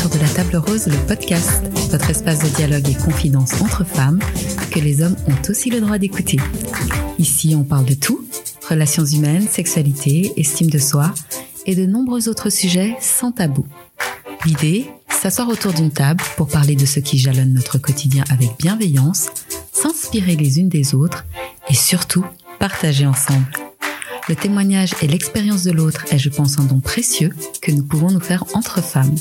Autour de la table rose, le podcast, votre espace de dialogue et confidence entre femmes que les hommes ont aussi le droit d'écouter. Ici, on parle de tout, relations humaines, sexualité, estime de soi et de nombreux autres sujets sans tabou. L'idée, s'asseoir autour d'une table pour parler de ce qui jalonne notre quotidien avec bienveillance, s'inspirer les unes des autres et surtout partager ensemble. Le témoignage et l'expérience de l'autre est, je pense, un don précieux que nous pouvons nous faire entre femmes.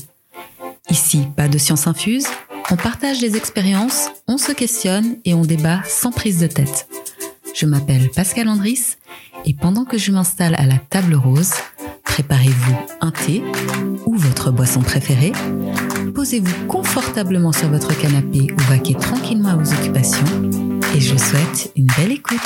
Ici, pas de science infuse, on partage les expériences, on se questionne et on débat sans prise de tête. Je m'appelle Pascal Andris et pendant que je m'installe à la table rose, préparez-vous un thé ou votre boisson préférée, posez-vous confortablement sur votre canapé ou vaquez tranquillement à vos occupations et je souhaite une belle écoute.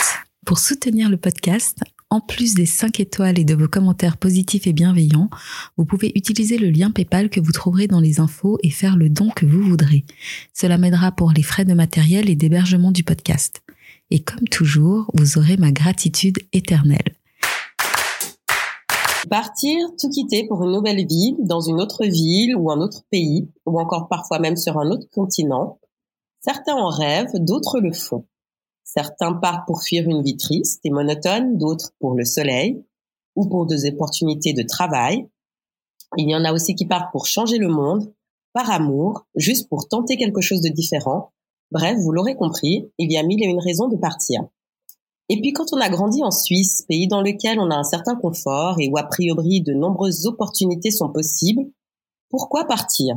Pour soutenir le podcast, en plus des 5 étoiles et de vos commentaires positifs et bienveillants, vous pouvez utiliser le lien PayPal que vous trouverez dans les infos et faire le don que vous voudrez. Cela m'aidera pour les frais de matériel et d'hébergement du podcast. Et comme toujours, vous aurez ma gratitude éternelle. Partir, tout quitter pour une nouvelle vie, dans une autre ville ou un autre pays, ou encore parfois même sur un autre continent. Certains en rêvent, d'autres le font. Certains partent pour fuir une vie triste et monotone, d'autres pour le soleil ou pour des opportunités de travail. Il y en a aussi qui partent pour changer le monde, par amour, juste pour tenter quelque chose de différent. Bref, vous l'aurez compris, il y a mille et une raisons de partir. Et puis quand on a grandi en Suisse, pays dans lequel on a un certain confort et où a priori de nombreuses opportunités sont possibles, pourquoi partir?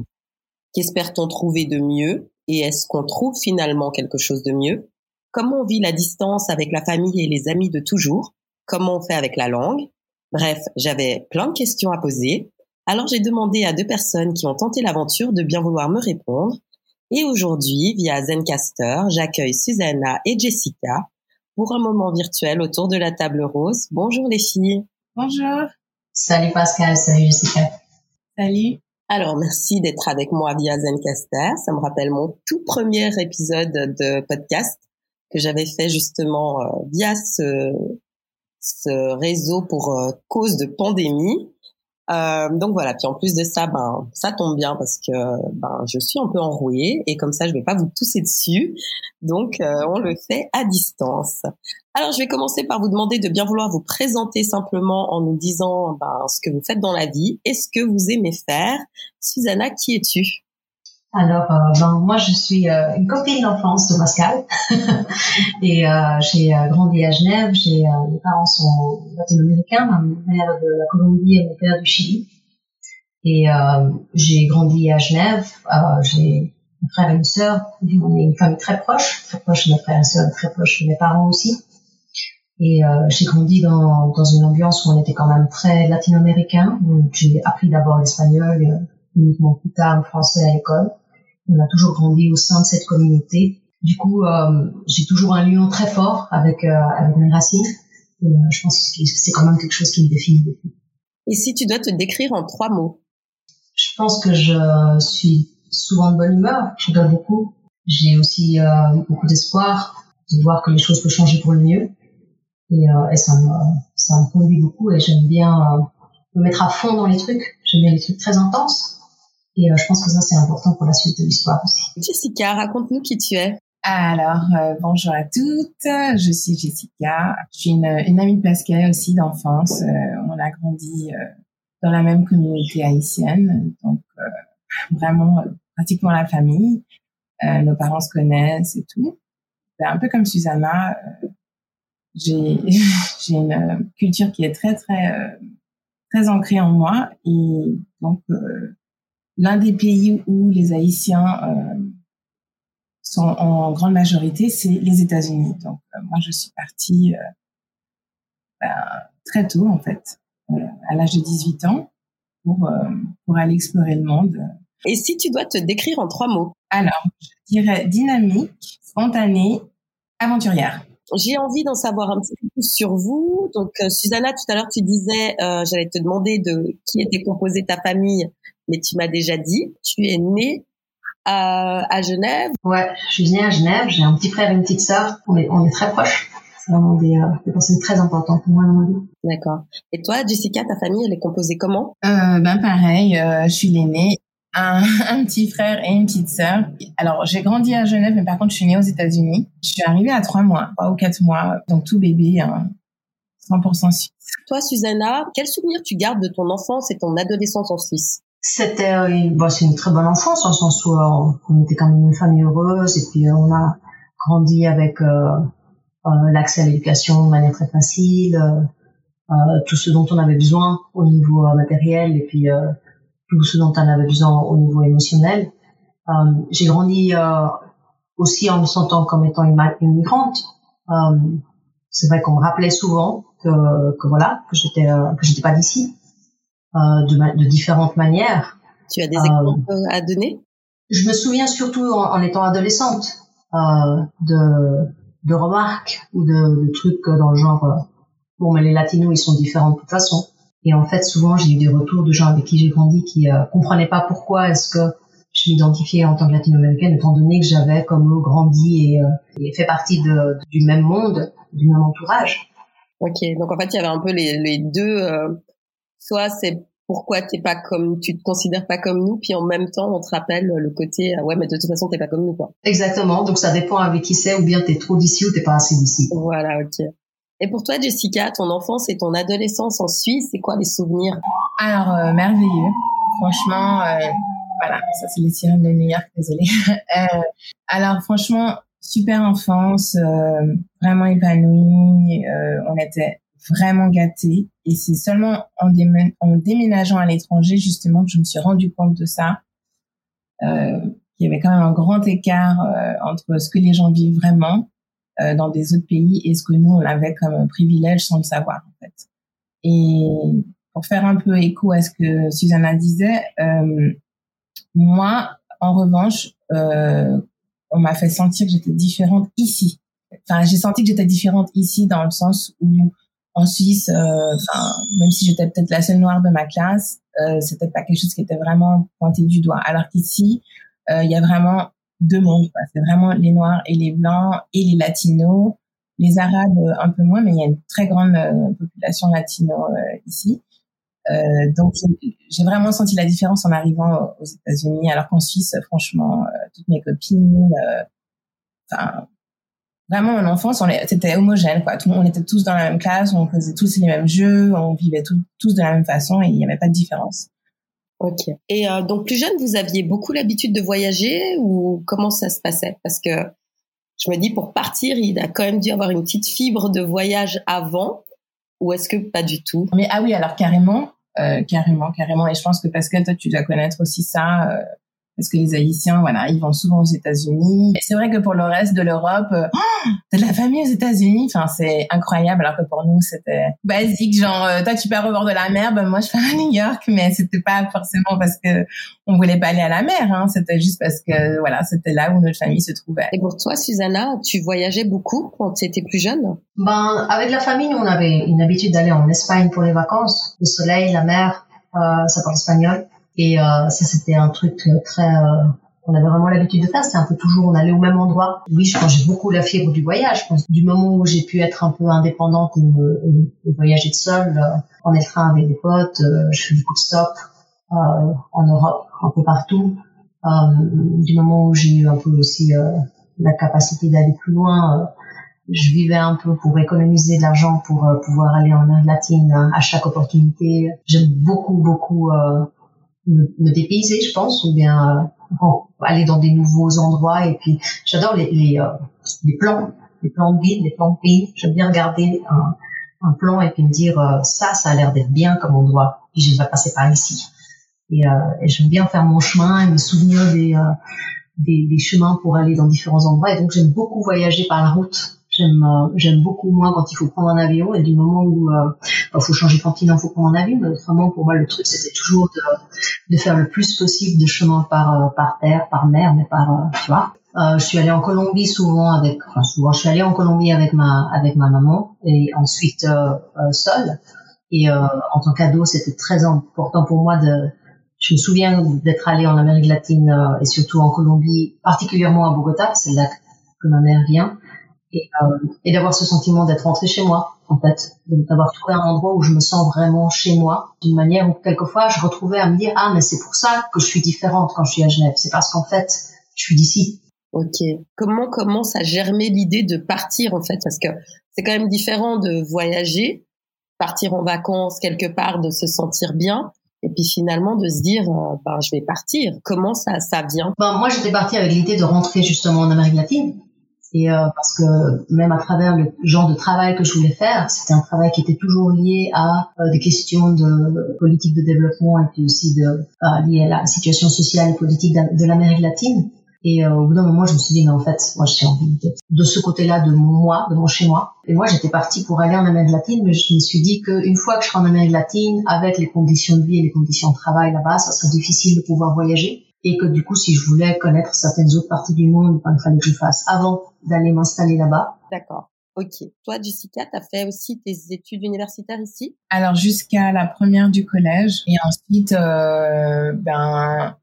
Qu'espère-t-on trouver de mieux? Et est-ce qu'on trouve finalement quelque chose de mieux? Comment on vit la distance avec la famille et les amis de toujours, comment on fait avec la langue. Bref, j'avais plein de questions à poser. Alors j'ai demandé à deux personnes qui ont tenté l'aventure de bien vouloir me répondre. Et aujourd'hui, via Zencaster, j'accueille Susanna et Jessica pour un moment virtuel autour de la table rose. Bonjour les filles. Bonjour. Salut Pascal, salut Jessica. Salut. Alors, merci d'être avec moi via Zencaster. Ça me rappelle mon tout premier épisode de podcast que j'avais fait justement euh, via ce, ce réseau pour euh, cause de pandémie. Euh, donc voilà. Puis en plus de ça, ben ça tombe bien parce que ben je suis un peu enrouée et comme ça je vais pas vous tousser dessus. Donc euh, on le fait à distance. Alors je vais commencer par vous demander de bien vouloir vous présenter simplement en nous disant ben, ce que vous faites dans la vie et ce que vous aimez faire. Susanna, qui es-tu? Alors, euh, ben, moi, je suis euh, une copine d'enfance de Pascal et euh, j'ai grandi à Genève. Mes parents sont latino-américains, ma mère de la Colombie et mon père du Chili. Et j'ai grandi à Genève. j'ai un frère et une sœur. On est une famille très proche, très proche de mes frères et sœurs, très proche de mes parents aussi. Et j'ai grandi dans, dans une ambiance où on était quand même très latino-américain. J'ai appris d'abord l'espagnol, uniquement plus tard le français à l'école. On a toujours grandi au sein de cette communauté. Du coup, euh, j'ai toujours un lien très fort avec, euh, avec mes racines. Et, euh, je pense que c'est quand même quelque chose qui me définit beaucoup. Et si tu dois te décrire en trois mots? Je pense que je suis souvent de bonne humeur. Je donne beaucoup. J'ai aussi beaucoup d'espoir de voir que les choses peuvent changer pour le mieux. Et, et ça me ça me conduit beaucoup et j'aime bien me mettre à fond dans les trucs. J'aime bien les trucs très intenses. Et euh, je pense que ça, c'est important pour la suite de l'histoire aussi. Jessica, raconte-nous qui tu es. Alors, euh, bonjour à toutes. Je suis Jessica. Je suis une, une amie de Pascal aussi d'enfance. Euh, on a grandi dans la même communauté haïtienne, donc vraiment pratiquement la famille. nos parents se connaissent et tout. Ben, un peu comme Susanna, j'ai j'ai une culture qui est très très très ancrée en moi et donc l'un des pays où les Haïtiens euh, sont en grande majorité, c'est les États-Unis. Donc euh, moi, je suis partie euh, ben, très tôt, en fait, à l'âge de 18 ans, pour, pour aller explorer le monde. Et si tu dois te décrire en trois mots? Alors, je dirais dynamique, spontanée, aventurière. J'ai envie d'en savoir un petit peu plus sur vous. Donc, Susanna, tout à l'heure, tu disais, j'allais te demander de qui était composée ta famille mais tu m'as déjà dit, tu es née à, à, Genève. Ouais, je suis née à Genève. J'ai un petit frère et une petite sœur. On est, on est très proches. C'est vraiment des, euh, des personnes très importantes pour moi dans ma vie. D'accord. Et toi, Jessica, ta famille, elle est composée comment? Euh, Ben pareil, euh, je suis l'aînée un, un, petit frère et une petite sœur. Alors, j'ai grandi à Genève, mais par contre, je suis née aux États-Unis. Je suis arrivée à trois mois, trois ou quatre mois, donc tout bébé, hein, 100% suisse. Toi, Susanna, quel souvenir tu gardes de ton enfance et ton adolescence en Suisse? C'était euh, bon, c'est une très bonne enfance, en sens où euh, on était quand même une famille heureuse, et puis euh, on a grandi avec l'accès à l'éducation de manière très facile, tout ce dont on avait besoin au niveau matériel, et puis tout ce dont on avait besoin au niveau émotionnel. Euh, j'ai grandi euh, aussi en me sentant comme étant une immigrante. Euh, c'est vrai qu'on me rappelait souvent que, que voilà que j'étais euh, que j'étais pas d'ici, de, de différentes manières. Tu as des exemples à donner? Je me souviens surtout en, en étant adolescente de de remarques ou de, de trucs dans le genre bon mais les latinos ils sont différents de toute façon et en fait, souvent, j'ai eu des retours de gens avec qui j'ai grandi qui euh, comprenaient pas pourquoi est-ce que je m'identifiais en tant que latino-américaine, étant donné que j'avais comme eux grandi et, euh, et fait partie de, du même monde, du même entourage. Ok, donc en fait, il y avait un peu les, les deux. Euh, soit c'est pourquoi t'es pas comme, tu te considères pas comme nous, puis en même temps, on te rappelle le côté, ah ouais, mais de toute façon, t'es pas comme nous, quoi. Exactement. Donc ça dépend avec qui c'est, ou bien t'es trop d'ici ou t'es pas assez d'ici. Voilà, ok. Et pour toi, Jessica, ton enfance et ton adolescence en Suisse, c'est quoi les souvenirs? Alors, euh, merveilleux. Franchement, euh, voilà, ça c'est les sirènes de New York, désolé. euh, alors, franchement, super enfance, euh, vraiment épanouie. Euh, on était vraiment gâtés. Et c'est seulement en, en, déménageant à l'étranger, justement, que je me suis rendu compte de ça. Euh, qu'il y avait quand même un grand écart entre ce que les gens vivent vraiment euh, dans des autres pays et ce que nous on avait comme privilège sans le savoir en fait. Et pour faire un peu écho à ce que Susanna disait, euh, moi en revanche, euh, on m'a fait sentir que j'étais différente ici. Enfin, j'ai senti que j'étais différente ici dans le sens où en Suisse, euh, enfin, même si j'étais peut-être la seule noire de ma classe, euh, c'était pas quelque chose qui était vraiment pointé du doigt. Alors qu'ici, il y a vraiment deux mondes. C'est vraiment les Noirs et les Blancs et les Latinos. Les Arabes euh, un peu moins, mais il y a une très grande euh, population latino euh, ici. Euh, donc j'ai vraiment senti la différence en arrivant aux États-Unis, alors qu'en Suisse, franchement, toutes mes copines, enfin vraiment en enfance, c'était homogène quoi. On était tous dans la même classe, on faisait tous les mêmes jeux, on vivait tous de la même façon et il n'y avait pas de différence. Ok. Et euh, donc plus jeune, vous aviez beaucoup l'habitude de voyager ou comment ça se passait? Parce que je me dis pour partir, il a quand même dû avoir une petite fibre de voyage avant, ou est-ce que pas du tout? Mais ah oui, alors carrément, euh, carrément, carrément. Et je pense que Pascal, toi, tu dois connaître aussi ça. Euh, parce que les Haïtiens, voilà, ils vont souvent aux États-Unis. C'est vrai que pour le reste de l'Europe, euh, oh, t'as de la famille aux États-Unis, enfin c'est incroyable. Alors que pour nous, c'était basique, genre euh, toi tu pars au bord de la mer, ben moi je pars à New York, mais c'était pas forcément parce que on voulait pas aller à la mer, hein. c'était juste parce que voilà, c'était là où notre famille se trouvait. Et pour toi, Susanna, tu voyageais beaucoup quand tu étais plus jeune? Ben avec la famille, nous on avait une habitude d'aller en Espagne pour les vacances, le soleil, la mer, euh, ça parle espagnol. Et euh, ça, c'était un truc très... Euh, on avait vraiment l'habitude de faire. C'était un peu toujours, on allait au même endroit. Oui, je pense j'ai beaucoup la fibre du voyage. Du moment où j'ai pu être un peu indépendante et, voyager de seule, euh, en le avec des potes, euh, je fais beaucoup de stops euh, en Europe, un peu partout. du moment où j'ai eu un peu aussi la capacité d'aller plus loin, je vivais un peu pour économiser de l'argent pour pouvoir aller en Amérique latine à chaque opportunité. J'aime beaucoup, beaucoup me, me dépayser, je pense, ou bien euh, aller dans des nouveaux endroits. Et puis, j'adore les, les, euh, les, plans, les plans de ville, les plans de pays. J'aime bien regarder un, un, plan et puis me dire euh, ça, ça a l'air d'être bien comme endroit. Puis je vais passer par ici. Et, et j'aime bien faire mon chemin et me souvenir des, des, des chemins pour aller dans différents endroits. Et donc, j'aime beaucoup voyager par la route J'aime euh, j'aime beaucoup moins quand il faut prendre un avion et du moment où euh, il faut changer de continent, il faut prendre un avion. Mais vraiment pour moi le truc c'était toujours de, de faire le plus possible de chemin par euh, par terre, par mer, mais par tu vois. Euh, je suis allée en Colombie souvent avec, enfin souvent, je suis allée en Colombie avec ma avec ma maman et ensuite euh, seule. Et en tant qu'ado, c'était très important pour moi de. Je me souviens d'être allée en Amérique latine et surtout en Colombie, particulièrement à Bogota, c'est là que ma mère vient et, euh, et d'avoir ce sentiment d'être rentré chez moi, en fait, d'avoir trouvé un endroit où je me sens vraiment chez moi, d'une manière où quelquefois je retrouvais à me dire ah mais c'est pour ça que je suis différente quand je suis à Genève, c'est parce qu'en fait je suis d'ici. Ok. Comment commence à germer l'idée de partir en fait? Parce que c'est quand même différent de voyager, partir en vacances quelque part, de se sentir bien, et puis finalement de se dire euh, ben je vais partir. Comment ça ça vient? Ben, moi j'étais partie avec l'idée de rentrer justement en Amérique latine et euh, parce que même à travers le genre de travail que je voulais faire, c'était un travail qui était toujours lié à euh, des questions de politique de développement et puis aussi de euh, lié à la situation sociale et politique de, l'Amérique latine. Et euh, au bout d'un moment, je me suis dit, mais en fait, moi, j'ai envie de, de ce côté-là de moi, de mon chez-moi. Et moi, j'étais partie pour aller en Amérique latine, mais je me suis dit qu'une fois que je serai en Amérique latine, avec les conditions de vie et les conditions de travail là-bas, ça serait difficile de pouvoir voyager et que du coup, si je voulais connaître certaines autres parties du monde, il fallait que je fasse avant d'aller m'installer là-bas. D'accord. Ok. Toi, Jessica, tu as fait aussi tes études universitaires ici? Alors, jusqu'à la première du collège. Et ensuite, euh, ben,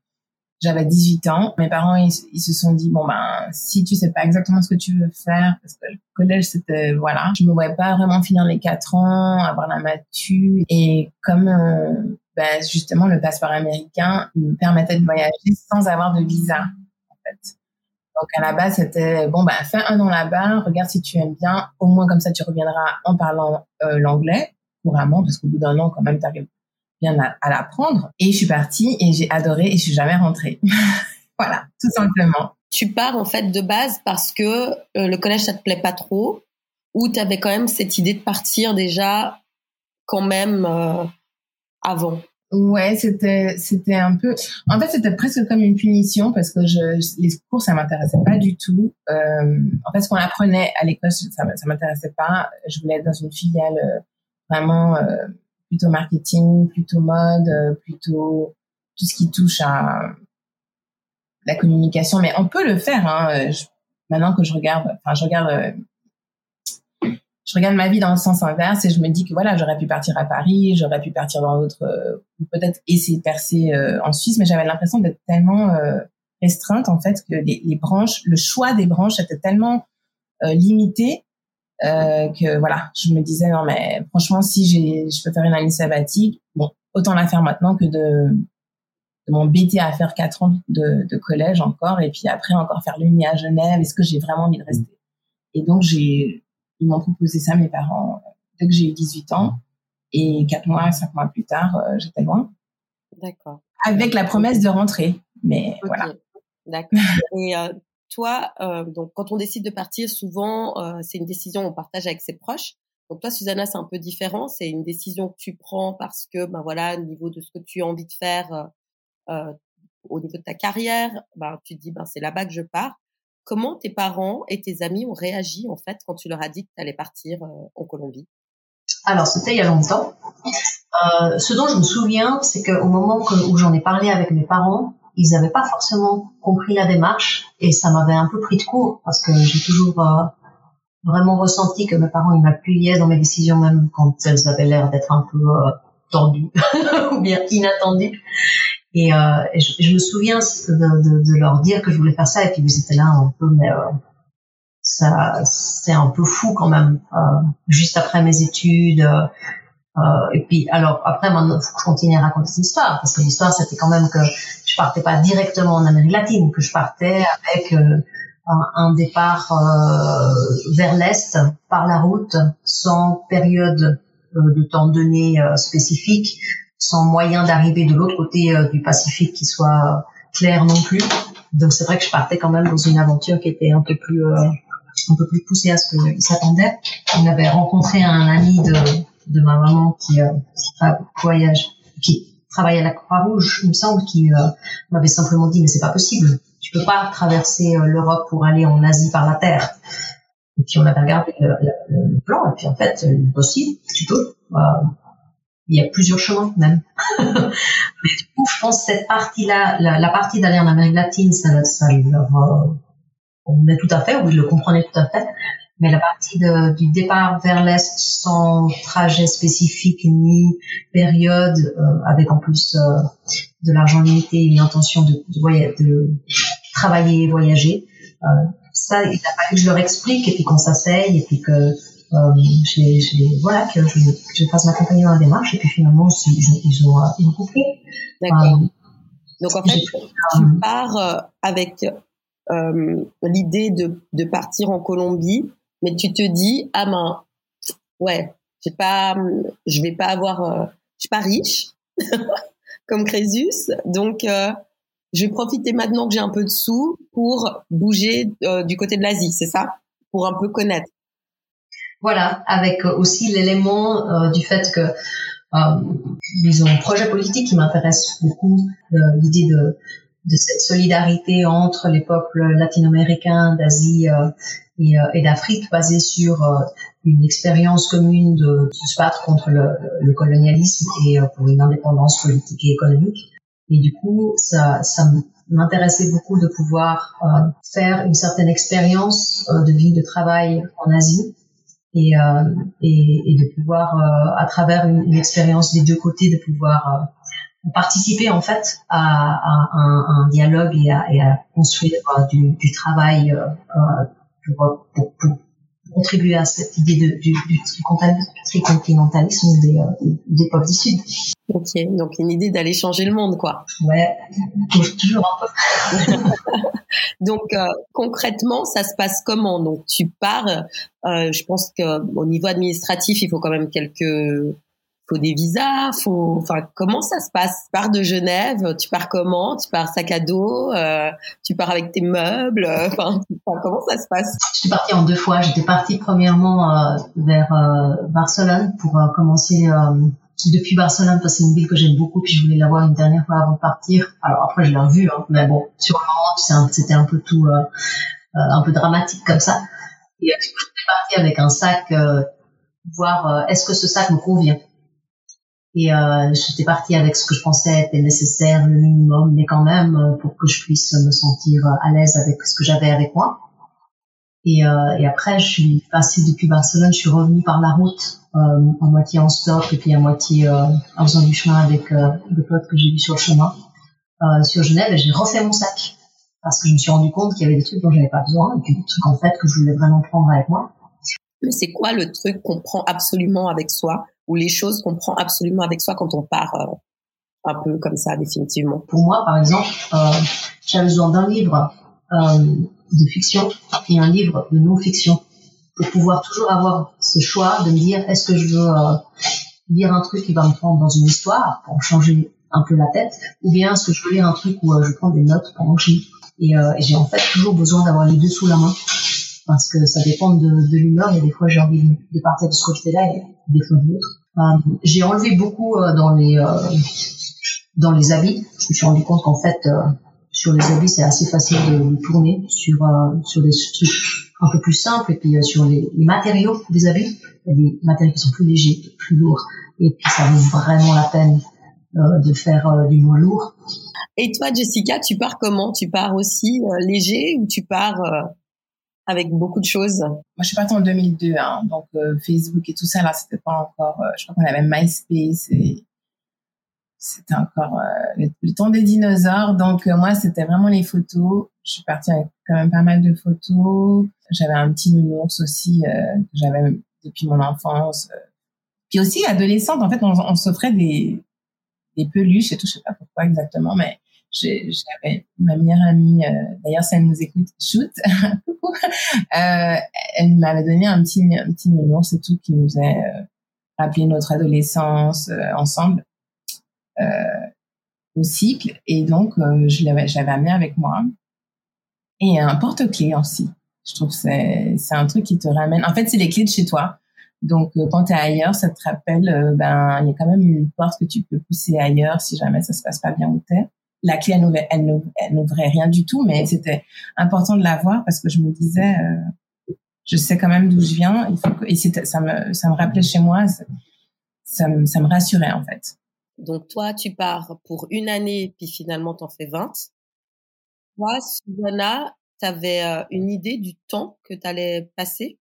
j'avais 18 ans. Mes parents, ils, se sont dit, bon, ben, si tu sais pas exactement ce que tu veux faire, parce que le collège, c'était, voilà, je me voyais pas vraiment finir les 4 ans, avoir la matu. Et comme euh, ben, justement, le passeport américain me permettait de voyager sans avoir de visa, en fait. Donc, à la base, c'était, bon, ben, fais un an là-bas, regarde si tu aimes bien, au moins comme ça, tu reviendras en parlant euh, l'anglais couramment, parce qu'au bout d'un an, quand même, tu arrives bien à, l'apprendre. Et je suis partie et j'ai adoré et je suis jamais rentrée. voilà, tout simplement. Tu pars, en fait, de base parce que euh, le collège, ça te plaît pas trop, ou tu avais quand même cette idée de partir déjà quand même... Euh, avant Ouais, c'était c'était un peu. En fait, c'était presque comme une punition parce que je les cours ça m'intéressait pas du tout. Euh, en fait, ce qu'on apprenait à l'école ça ça m'intéressait pas. Je voulais être dans une filiale euh, vraiment euh, plutôt marketing, plutôt mode, euh, plutôt tout ce qui touche à la communication. Mais on peut le faire. Hein. maintenant que je regarde, enfin je regarde je regarde ma vie dans le sens inverse et je me dis que voilà, j'aurais pu partir à Paris, j'aurais pu partir dans d'autres, euh, peut-être essayer de percer euh, en Suisse, mais j'avais l'impression d'être tellement euh, restreinte en fait que les, les, branches, le choix des branches était tellement limité que voilà, je me disais non mais franchement si j'ai, je peux faire une année sabbatique, bon autant la faire maintenant que de de m'embêter à faire quatre ans de, de collège encore et puis après encore faire l'uni à Genève. Est-ce que j'ai vraiment envie de rester? Et donc j'ai ils m'ont proposé ça, mes parents, dès que j'ai eu 18 ans. Et quatre mois, cinq mois plus tard, euh, j'étais loin. D'accord. Avec la promesse de rentrer. Mais voilà. D'accord. Et euh, toi, euh, donc quand on décide de partir, souvent, c'est une décision on partage avec ses proches. Donc toi, Susanna, c'est un peu différent. C'est une décision que tu prends parce que, ben voilà, au niveau de ce que tu as envie de faire, au niveau de ta carrière, ben tu te dis, ben c'est là-bas que je pars. Comment tes parents et tes amis ont réagi en fait quand tu leur as dit que tu allais partir euh, en Colombie? Alors c'était il y a longtemps. Euh, ce dont je me souviens, c'est qu'au moment où j'en ai parlé avec mes parents, ils n'avaient pas forcément compris la démarche et ça m'avait un peu pris de court parce que j'ai toujours euh, vraiment ressenti que mes parents ils m'appuyaient dans mes décisions même quand elles avaient l'air d'être un peu tendues ou bien inattendues. Et, euh, je, me souviens de, de, de, leur dire que je voulais faire ça, et puis ils étaient là un peu, mais euh, ça, c'est un peu fou quand même. Euh, juste après mes études, euh, euh et puis alors après, maintenant, faut que je continue à raconter cette histoire, parce que l'histoire c'était quand même que je partais pas directement en Amérique latine, que je partais avec euh, un, départ vers l'est par la route, sans période de temps donné spécifique sans moyen d'arriver de l'autre côté euh, du Pacifique qui soit clair non plus. Donc c'est vrai que je partais quand même dans une aventure qui était un peu plus euh, un peu plus poussée à ce qu'il s'attendait. On avait rencontré un ami de, de ma maman qui, euh, voyage, qui travaille à la Croix-Rouge, il me semble, qui euh, m'avait simplement dit mais c'est pas possible, tu peux pas traverser l'Europe pour aller en Asie par la terre. Et puis on avait regardé le, le, plan et puis en fait possible, tu peux il y a plusieurs chemins même. Mais du coup, je pense que cette partie-là, la, la partie d'aller en Amérique latine, ça, ça leur, euh, on est tout à fait, ou ils le comprenaient tout à fait. Mais la partie de, du départ vers l'est sans trajet spécifique ni période, euh, avec en plus euh, de l'argent limité une intention de, de, de travailler et voyager, ça, il a fallu que je leur explique et puis qu'on s'asseye et puis que euh, voilà que je, que je fasse m'accompagner dans la démarche et puis finalement ils, ils, ont ils ont compris. D'accord. Donc en fait, tu pars avec euh, l'idée de, de partir en Colombie, mais tu te dis ah ben ouais, j'ai pas, je vais pas avoir, euh, je suis pas riche comme Crésus, donc euh, je vais profiter maintenant que j'ai un peu de sous pour bouger euh, du côté de l'Asie, c'est ça, pour un peu connaître. Voilà, avec aussi l'élément du fait que ils ont un projet politique qui m'intéresse beaucoup, l'idée de de cette solidarité entre les peuples latino-américains d'Asie euh, et, euh, d'Afrique basée sur euh, une expérience commune de, se battre contre le, le colonialisme et pour une indépendance politique et économique. Et du coup, ça, ça m'intéressait beaucoup de pouvoir faire une certaine expérience de vie, de travail en Asie et, et, et de pouvoir, à travers une, une, expérience des deux côtés, de pouvoir participer en fait à, à, un, un, dialogue et à, et à construire euh, du, du, travail euh, euh, pour, pour, pour, contribuer à cette idée de, du, du tricontinentalisme des, des peuples du Sud. Ok, donc une idée d'aller changer le monde, quoi. Ouais, toujours un peu. donc concrètement, ça se passe comment? Donc tu pars. Euh, je pense que au niveau administratif, il faut quand même quelques faut des visas, faut, enfin, comment ça se passe? Tu pars de Genève, tu pars comment? Tu pars sac à dos, euh, tu pars avec tes meubles, euh, enfin, comment ça se passe? Je suis partie en deux fois. J'étais partie premièrement euh, vers Barcelone pour commencer depuis Barcelone parce que c'est une ville que j'aime beaucoup puis je voulais la voir une dernière fois avant de partir. Alors après je l'ai revue, hein, mais bon, sur le moment c'était un peu tout, un peu dramatique comme ça. Et je suis partie avec un sac, voir est-ce que ce sac me convient? Et euh, j'étais partie avec ce que je pensais être nécessaire, le minimum, mais quand même euh, pour que je puisse me sentir à l'aise avec ce que j'avais avec moi. Et, euh, et, après, je suis passée depuis Barcelone, je suis revenue par la route, euh, à moitié en stop et puis à moitié euh, en faisant du chemin avec euh, des potes que j'ai vus sur le chemin, euh, sur Genève, et j'ai refait mon sac parce que je me suis rendu compte qu'il y avait des trucs dont j'avais pas besoin et puis des trucs en fait que je voulais vraiment prendre avec moi. Mais c'est quoi le truc qu'on prend absolument avec soi ou les choses qu'on prend absolument avec soi quand on part euh, un peu comme ça définitivement? Pour moi, par exemple, euh, j'avais besoin d'un livre euh, de fiction et un livre de non-fiction pour pouvoir toujours avoir ce choix de me dire est-ce que je veux lire un truc qui va me prendre dans une histoire pour changer un peu la tête ou bien est-ce que je veux lire un truc où je prends des notes pendant que et j'ai en fait toujours besoin d'avoir les deux sous la main parce que ça dépend de, de l'humeur. Il y a des fois j'ai envie de partir de ce côté-là et des fois de l'autre. Euh, j'ai enlevé beaucoup euh, dans les euh, dans les habits. Je me suis rendu compte qu'en fait sur les habits c'est assez facile de tourner sur sur des trucs un peu plus simples et puis sur les, les, matériaux des habits. Il y a des matériaux qui sont plus légers, plus lourds et puis ça vaut vraiment la peine de faire du moins lourd. Et toi, Jessica, tu pars comment? Tu pars aussi léger ou tu pars avec beaucoup de choses Moi, je suis partie en 2002, hein, donc euh, Facebook et tout ça, là, c'était pas encore. Euh, je crois qu'on avait MySpace et c'était encore euh, le, temps des dinosaures. Donc moi, c'était vraiment les photos. Je suis partie avec quand même pas mal de photos. J'avais un petit nounours aussi que j'avais depuis mon enfance. Puis aussi, adolescente, en fait, on, on s'offrait des, des peluches et tout. Je sais pas pourquoi exactement, mais j'avais ma meilleure amie, euh, d'ailleurs, si elle nous écoute, shoot, euh, elle m'avait donné un petit, un petit nounours et tout qui nous a euh, rappelé notre adolescence ensemble au cycle. Et donc, je l'avais, j'avais amené avec moi. Et un porte-clés aussi. Je trouve que c'est, c'est un truc qui te ramène. En fait, c'est les clés de chez toi. Donc, quand tu es ailleurs, ça te rappelle, ben, il y a quand même une porte que tu peux pousser ailleurs si jamais ça se passe pas bien où t'es la clé, elle n'ouvrait, rien du tout, mais c'était important de la voir parce que je me disais, euh, je sais quand même d'où je viens. Il faut que, et ça me, ça me rappelait chez moi, ça, me, ça me rassurait en fait. Donc toi, tu pars pour une année, puis finalement, t'en fais 20. Toi, Susanna, tu avais euh, une idée du temps que tu allais passer?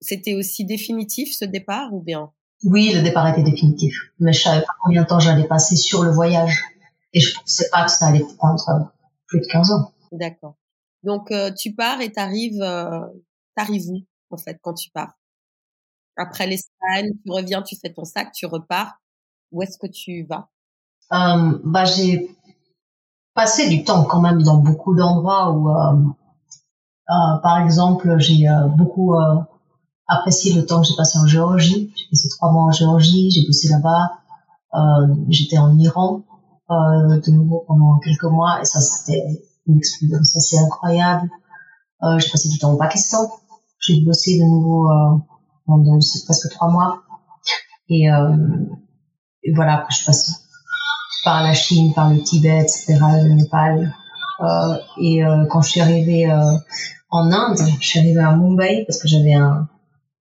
C'était aussi définitif ce départ ou bien? Oui, le départ était définitif. Mais je savais pas combien de temps j'allais passer sur le voyage. Et je pensais pas que ça allait prendre plus de 15 ans. D'accord. Donc tu pars et t'arrives, t'arrives où en fait quand tu pars? Après l'Espagne, tu reviens, tu fais ton sac, tu repars. Où est-ce que tu vas? Bah j'ai passé du temps quand même dans beaucoup d'endroits où, par exemple, j'ai beaucoup apprécié le temps que j'ai passé en Géorgie. J'ai passé trois mois en Géorgie, j'ai bossé là-bas. Euh, j'étais en Iran euh, de nouveau pendant quelques mois et ça c'était une expérience assez incroyable. Euh, j'ai passé du temps au Pakistan. J'ai bossé de nouveau euh, pendant presque trois mois. Et, euh, et voilà, après je passe par la Chine, par le Tibet, etc., le Népal. Euh, et quand je suis arrivée en Inde, je suis arrivée à Mumbai parce que j'avais un,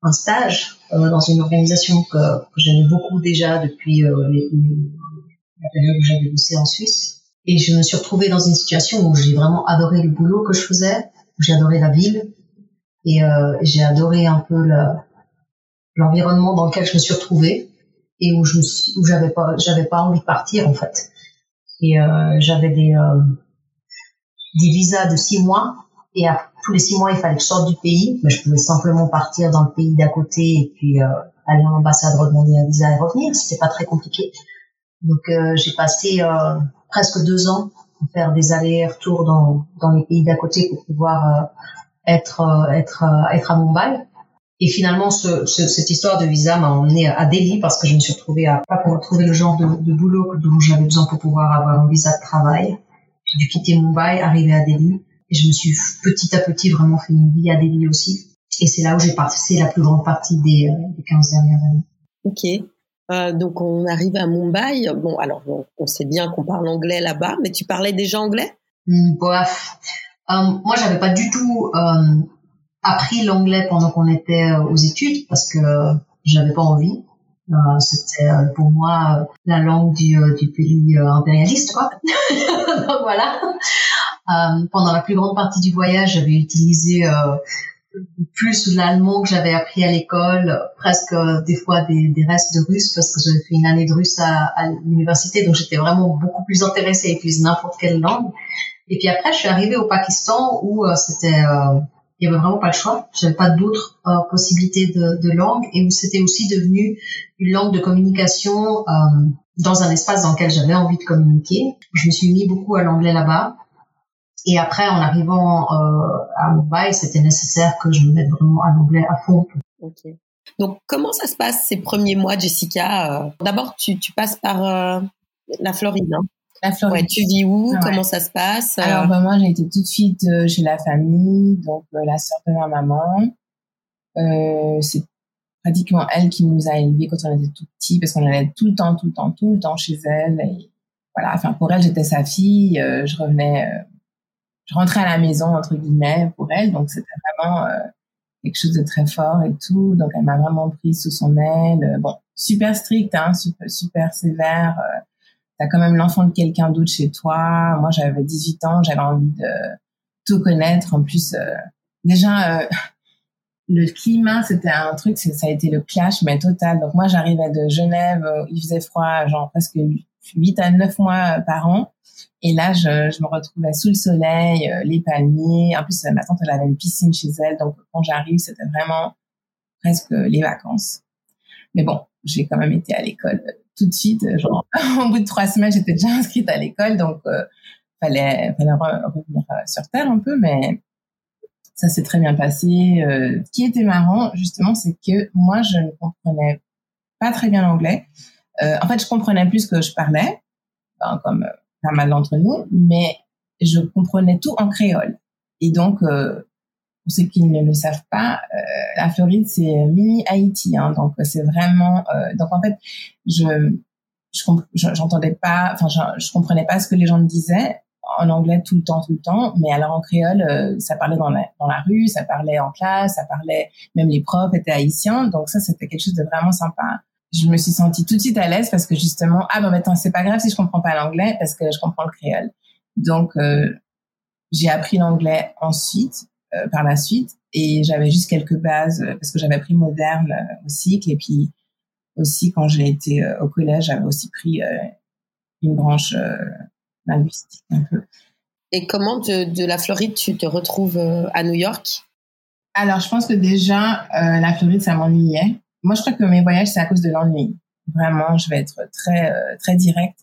un stage euh, dans une organisation que, que j'aimais beaucoup déjà depuis euh, les, la période où j'avais bossé en Suisse. Et je me suis retrouvée dans une situation où j'ai vraiment adoré le boulot que je faisais, où j'ai adoré la ville et euh, j'ai adoré un peu l'environnement dans lequel je me suis retrouvée et où je où j'avais pas envie de partir en fait. Et euh, j'avais des euh, des visas de six mois et tous les six mois, il fallait que je sorte du pays, mais je pouvais simplement partir dans le pays d'à côté et puis aller en ambassade redemander un visa et revenir. C'était pas très compliqué. Donc euh, j'ai passé euh, presque deux ans à faire des allers-retours dans, dans les pays d'à côté pour pouvoir être être être à Mumbai. Et finalement, ce, cette histoire de visa m'a emmené à Delhi parce que je me suis retrouvée à pas pouvoir trouver le genre de, de boulot dont j'avais besoin pour pouvoir avoir un visa de travail. J'ai dû quitter Mumbai, arriver à Delhi et je me suis petit à petit vraiment fait une vie à Delhi aussi. Et c'est là où j'ai passé la plus grande partie des, euh, des 15 dernières années. Ok. Euh, donc on arrive à Mumbai. Bon, alors on, sait bien qu'on parle anglais là-bas, mais tu parlais déjà anglais? Mmh, Bref, euh, moi j'avais pas du tout euh, appris l'anglais pendant qu'on était euh, aux études parce que j'avais pas envie. C'était pour moi la langue du, du pays impérialiste, quoi. donc voilà. Pendant la plus grande partie du voyage, j'avais utilisé plus l'allemand que j'avais appris à l'école, presque euh, des fois des, des, restes de russe parce que j'avais fait une année de russe à, à l'université, donc j'étais vraiment beaucoup plus intéressée à utiliser n'importe quelle langue. Et puis après, je suis arrivée au Pakistan où c'était, il y avait vraiment pas le choix. J'avais pas d'autres possibilités de, de, langue et où c'était aussi devenu une langue de communication dans un espace dans lequel j'avais envie de communiquer. Je me suis mis beaucoup à l'anglais là-bas. Et après, en arrivant euh, à Mumbai, c'était nécessaire que je me mette vraiment à l'anglais à fond. Ok. Donc, comment ça se passe ces premiers mois, Jessica? Euh? D'abord, tu, tu, passes par euh, la Floride. Hein? La Floride. Ouais, tu vis où? Comment ça se passe? Alors, bah, moi, j'ai été tout de suite chez la famille, donc la sœur de ma maman. c'est pratiquement elle qui nous a élevés quand on était tout petits, parce qu'on allait tout le temps, tout le temps, tout le temps chez elle. Et voilà, enfin, pour elle, j'étais sa fille. je revenais je rentrais à la maison entre guillemets pour elle, donc c'était vraiment euh, quelque chose de très fort et tout. Donc elle m'a vraiment pris sous son aile. Euh, bon, super strict, hein, super, super sévère. Euh, T'as quand même l'enfant de quelqu'un d'autre chez toi. Moi, j'avais 18 ans, j'avais envie de tout connaître. En plus, euh, déjà, le climat, c'était un truc, ça a été le clash, mais total. Donc moi, j'arrivais de Genève, il faisait froid, genre presque 8 à 9 mois par an. Et là, je, me retrouvais sous le soleil, euh, les palmiers. En plus, ma tante, elle avait une piscine chez elle. Donc, quand j'arrive, c'était vraiment presque les vacances. Mais bon, j'ai quand même été à l'école tout de suite. Genre, au bout de trois semaines, j'étais déjà inscrite à l'école. Donc, euh, fallait, revenir euh, sur Terre un peu. Mais ça s'est très bien passé. Euh, ce qui était marrant, justement, c'est que moi, je ne comprenais pas très bien l'anglais. Euh, en fait, je comprenais plus que je parlais, ben, comme pas mal d'entre nous, mais je comprenais tout en créole. Et donc, euh, pour ceux qui ne le savent pas, euh, la Floride c'est mini Haïti, hein, donc c'est vraiment. Euh, donc en fait, je j'entendais pas, enfin je, comprenais pas ce que les gens me disaient en anglais tout le temps, tout le temps, mais alors en créole, euh, ça parlait dans la, dans la rue, ça parlait en classe, ça parlait, même les profs étaient haïtiens, donc ça c'était quelque chose de vraiment sympa je me suis sentie tout de suite à l'aise parce que justement, ah ben maintenant c'est pas grave si je comprends pas l'anglais parce que je comprends le créole. Donc euh, j'ai appris l'anglais ensuite, euh, par la suite, et j'avais juste quelques bases euh, parce que j'avais appris moderne au cycle et puis aussi quand j'ai été au collège, j'avais aussi pris une branche linguistique un peu. Et comment de, la Floride tu te retrouves euh, à New York? Alors, je pense que déjà, euh, la Floride, ça m'ennuyait. Moi, je crois que mes voyages, c'est à cause de l'ennui. Vraiment, je vais être très, euh, très directe.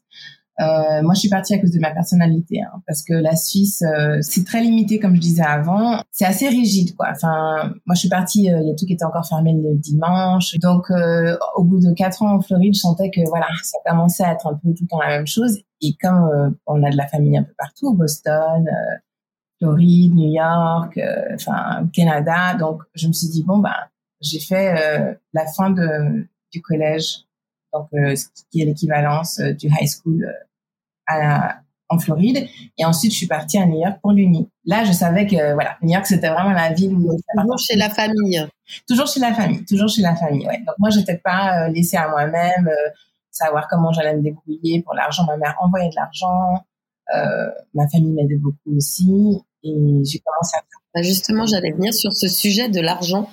Euh, moi, je suis partie à cause de ma personnalité, hein, parce que la Suisse, euh, c'est très limité, comme je disais avant. C'est assez rigide, quoi. Enfin, moi, je suis partie, il y a tout qui était encore fermé le dimanche. Donc, au bout de quatre ans en Floride, je sentais que voilà, ça commençait à être un peu tout le temps la même chose. Et comme on a de la famille un peu partout, Boston, Floride, New York, enfin Canada, donc je me suis dit bon, ben, j'ai fait la fin de du collège donc ce qui est l'équivalence du high school en Floride. Et ensuite, je suis partie à New York pour l'Uni. Là, je savais que voilà, New York, c'était vraiment la ville où... Toujours chez la famille. Toujours chez la famille, toujours chez la famille, ouais. Donc moi, j'étais pas euh, laissée à moi-même, euh, savoir comment j'allais me débrouiller pour l'argent. Ma mère envoyait de l'argent, euh, ma famille m'aidait beaucoup aussi, et j'ai commencé à... Bah, justement, j'allais venir sur ce sujet de l'argent.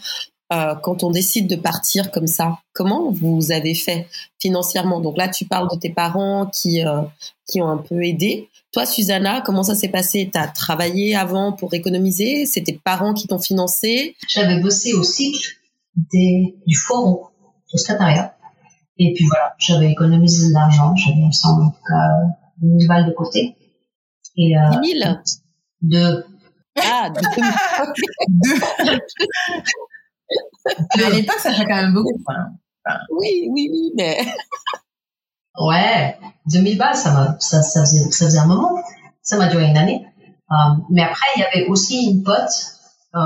Euh, quand on décide de partir comme ça Comment vous avez fait financièrement? Donc là, tu parles de tes parents qui euh, qui ont un peu aidé. Toi, Susanna, comment ça s'est passé? Tu as travaillé avant pour économiser? C'est tes parents qui t'ont financé? J'avais bossé au cycle des, du forum, au secrétariat. Et puis voilà, j'avais économisé de l'argent. J'avais, il me semble, en tout cas, 1000 balles de côté. Et, euh, 10 000 De... Ah, de... Mais à l'époque, ça fait quand même beaucoup. oui, oui, oui, mais. ouais, 2000 balles, ça, ça, ça, faisait, ça faisait un moment. Ça m'a duré une année. Euh, mais après, il y avait aussi une pote euh,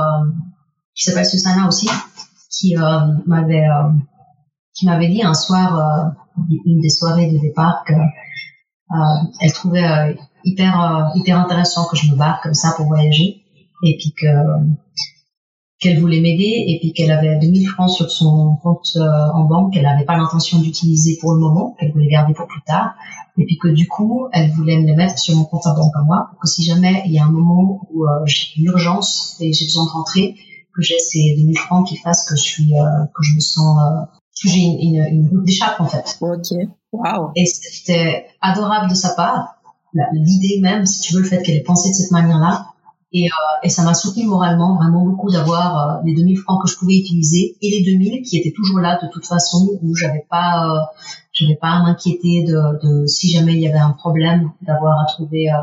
qui s'appelle Susanna aussi, qui euh, m'avait qui m'avait dit un soir, une des soirées de départ, que elle trouvait hyper hyper intéressant que je me barre comme ça pour voyager, et puis que qu'elle voulait m'aider et puis qu'elle avait 2000 francs sur son compte euh, en banque qu'elle n'avait pas l'intention d'utiliser pour le moment, qu'elle voulait garder pour plus tard, et puis que du coup, elle voulait me les mettre sur mon compte en banque à moi, pour que si jamais il y a un moment où euh, j'ai une urgence et j'ai besoin de rentrer, que j'ai ces 2000 francs qui fassent que je suis, euh, que je me sens, que j'ai une, une, une route d'échappe en fait. Ok, wow. Et c'était adorable de sa part, l'idée même, si tu veux, le fait qu'elle ait pensé de cette manière-là, et, euh, et ça m'a soutenu moralement vraiment beaucoup d'avoir euh, les 2000 francs que je pouvais utiliser et les 2000 qui étaient toujours là de toute façon où j'avais pas euh, j'avais pas à m'inquiéter de, de, si jamais il y avait un problème d'avoir à trouver euh,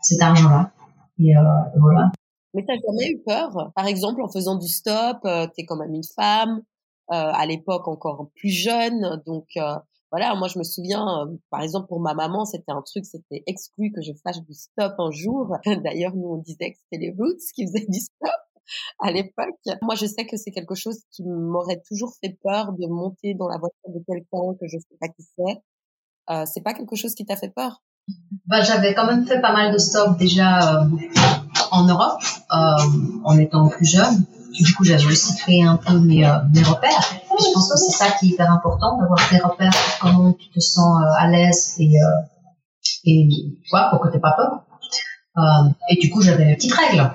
cet argent là et, et voilà. Mais t'as jamais eu peur? Par exemple en faisant du stop t'es quand même une femme à l'époque encore plus jeune donc voilà, moi je me souviens, euh, par exemple pour ma maman, c'était un truc, c'était exclu que je fasse du stop un jour. D'ailleurs, nous on disait que c'était les Roots qui faisaient du stop à l'époque. Moi, je sais que c'est quelque chose qui m'aurait toujours fait peur de monter dans la voiture de quelqu'un que je sais pas qui c'est. Euh, c'est pas quelque chose qui t'a fait peur? Bah, j'avais quand même fait pas mal de stop déjà euh, en Europe euh, en étant plus jeune. Du coup, j'avais aussi créé un peu mes, euh, mes repères. Je pense que c'est ça qui est hyper important, d'avoir des repères comment tu te sens euh, à l'aise et, euh, et voilà, pour que tu pas peur. Euh, et du coup, j'avais des petites règles,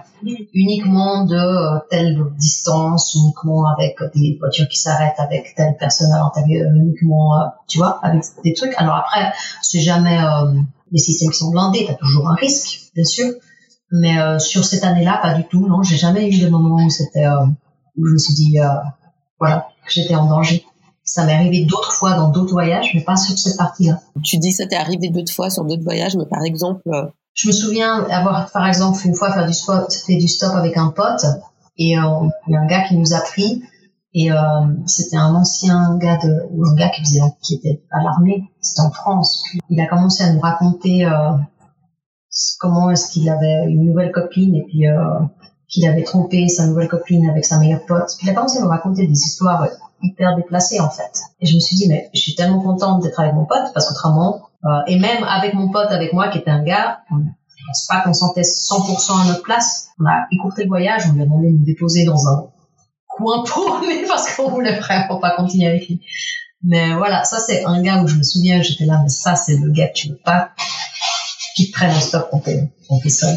uniquement de euh, telle distance, uniquement avec des voitures qui s'arrêtent avec telle personne à l'intérieur, uniquement, tu vois, avec des trucs. Alors après, c'est jamais des systèmes qui sont blindés, tu as toujours un risque, bien sûr. Mais sur cette année-là, pas du tout. Non, j'ai jamais eu de moment où c'était où je me suis dit voilà j'étais en danger. Ça m'est arrivé d'autres fois dans d'autres voyages, mais pas sur cette partie-là. Tu dis ça t'est arrivé d'autres fois sur d'autres voyages, mais par exemple. Euh, je me souviens avoir, par exemple, une fois faire du spot, fait du stop avec un pote, et euh, il y a un gars qui nous a pris, et euh, c'était un ancien gars de, un gars qui faisait, qui était à l'armée, c'était en France. Il a commencé à nous raconter euh, comment est-ce qu'il avait une nouvelle copine, et puis qu'il avait trompé sa nouvelle copine avec sa meilleure pote. Puis il a commencé à nous raconter des histoires hyper déplacées en fait. Et je me suis dit mais je suis tellement contente d'être avec mon pote parce qu'autrement euh, et même avec mon pote avec moi qui était un gars, on pense pas qu'on sentait 100% à notre place. On a écourté le voyage, on lui a demandé de nous déposer dans un coin paumé parce qu'on voulait vraiment pas continuer avec lui. Mais voilà, ça c'est un gars où je me souviens, j'étais là, mais ça c'est le gars que tu veux pas qu'il prenne un stop quand t'es seul.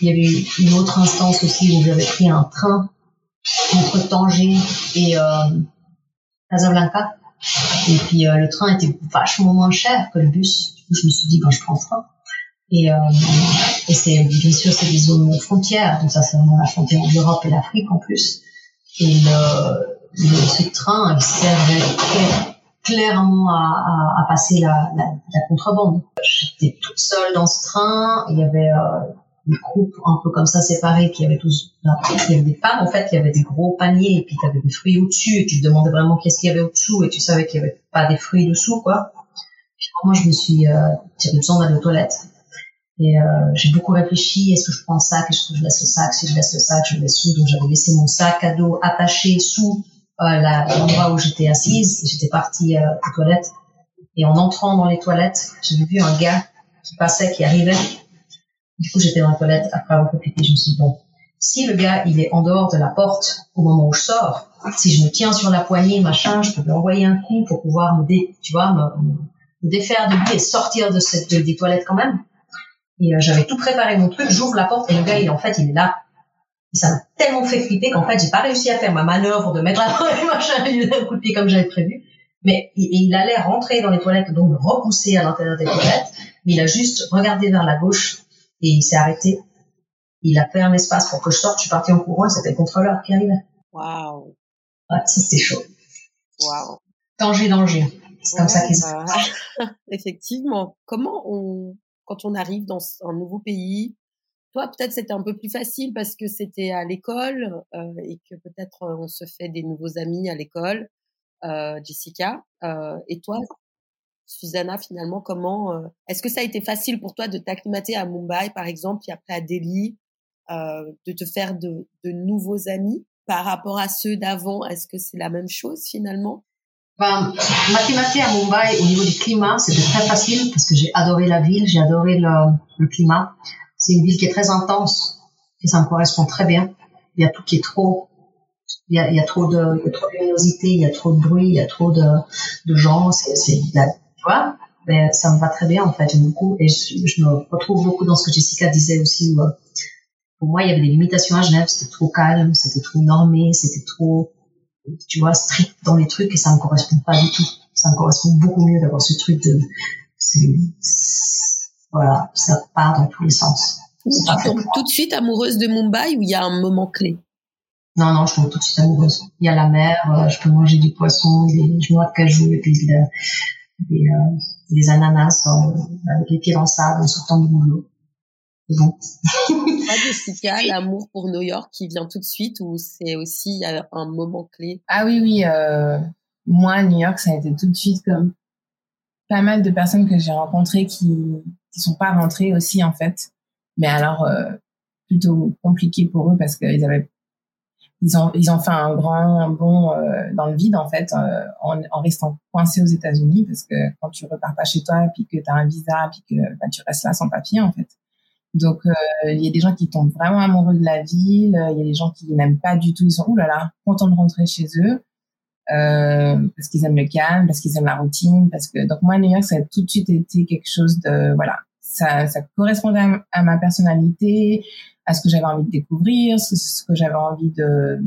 Il y avait une autre instance aussi où j'avais pris un train entre Tanger et euh, Casablanca. Et puis euh, le train était vachement moins cher que le bus. Du coup, je me suis dit, ben, je prends le train. Et, euh, et c'est bien sûr c'est des zones frontières, donc ça c'est vraiment la frontière de l'Europe et l'Afrique en plus. Et le, ce train il servait clairement à, à, à passer la, la, la contrebande. J'étais toute seule dans ce train, il y avait euh, des groupes un peu comme ça séparés qui avaient tous il y avait des femmes en fait il y avait des gros paniers et puis tu avais des fruits au-dessus et tu te demandais vraiment qu'est-ce qu'il y avait au-dessous et tu savais qu'il y avait pas des fruits dessous quoi. Moi je me suis euh, le sang d'aller aux toilettes. Et euh, j'ai beaucoup réfléchi est-ce que je prends le sac est-ce que je laisse le sac si je laisse le sac je le laisse sous donc j'avais laissé mon sac à dos attaché sous euh, l'endroit où j'étais assise j'étais partie euh, aux toilettes. Et en entrant dans les toilettes j'ai vu un gars qui passait qui arrivait du coup, j'étais dans la toilette après avoir répété. Je me suis dit, bon, si le gars, il est en dehors de la porte au moment où je sors, si je me tiens sur la poignée, machin, je peux lui envoyer un coup pour pouvoir me, dé, tu vois, me, défaire de lui et sortir de cette, des toilettes quand même. Et euh, j'avais tout préparé mon truc, j'ouvre la porte et le gars, il, en fait, il est là. Et ça m'a tellement fait flipper qu'en fait, j'ai pas réussi à faire ma manœuvre de mettre la main machin, lui un coup de pied comme j'avais prévu. Mais il, il allait rentrer dans les toilettes, donc me repousser à l'intérieur des toilettes. Mais il a juste regardé vers la gauche et il s'est arrêté. Il a fait un espace pour que je sorte. Je suis partie en courant et c'était le contrôleur qui arrivait. Waouh. Ouais, c'était chaud. Waouh. Danger, danger. C'est comme ça qu'ils bah, Effectivement. Comment on, quand on arrive dans un nouveau pays, toi peut-être c'était un peu plus facile parce que c'était à l'école euh, et que peut-être euh, on se fait des nouveaux amis à l'école, euh, Jessica. Euh, et toi, Susanna, finalement, comment euh, est-ce que ça a été facile pour toi de t'acclimater à Mumbai, par exemple, puis après à Delhi, euh, de te faire de, nouveaux amis par rapport à ceux d'avant? Est-ce que c'est la même chose finalement? Ben, M'acclimater à Mumbai au niveau du climat, c'était très facile parce que j'ai adoré la ville, j'ai adoré le, climat. C'est une ville qui est très intense et ça me correspond très bien. Il y a tout qui est trop il y a, trop de, il luminosité, il y a trop de bruit, il y a trop de, gens, c'est, ben, ça me va très bien en fait, j'aime beaucoup et je, je, me retrouve beaucoup dans ce que Jessica disait aussi. Où, euh, pour moi, il y avait des limitations à Genève, c'était trop calme, c'était trop normé, c'était trop, tu vois, strict dans les trucs et ça me correspond pas du tout. Ça me correspond beaucoup mieux d'avoir ce truc de, c'est, voilà, ça part dans tous les sens. Tu tombes tout de suite amoureuse de Mumbai ou il y a un moment clé? Non, non, je tombe tout de suite amoureuse. Il y a la mer, euh, je peux manger du poisson, des noix de cajou et puis de, des, euh, des ananas euh, avec les pieds dans le sable en sortant du boulot. Bon. Pas Jessica, l'amour pour New York qui vient tout de suite ou c'est aussi un moment clé? Ah oui, oui. Euh, moi, New York, ça a été tout de suite comme pas mal de personnes que j'ai rencontrées qui qui sont pas rentrées aussi en fait. Mais alors euh, plutôt compliqué pour eux parce qu'ils avaient ils ont ils ont fait un grand bond euh, dans le vide en fait euh, en, en, restant coincés aux États-Unis parce que quand tu repars pas chez toi puis que tu as un visa puis que bah, tu restes là sans papier en fait. Donc euh, il y a des gens qui tombent vraiment amoureux de la ville il y a des gens qui n'aiment pas du tout ils sont oulala contents de rentrer chez eux parce qu'ils aiment le calme parce qu'ils aiment la routine parce que donc moi New York ça a tout de suite été quelque chose de voilà ça, correspondait à ma personnalité à ce que j'avais envie de découvrir, ce, que j'avais envie de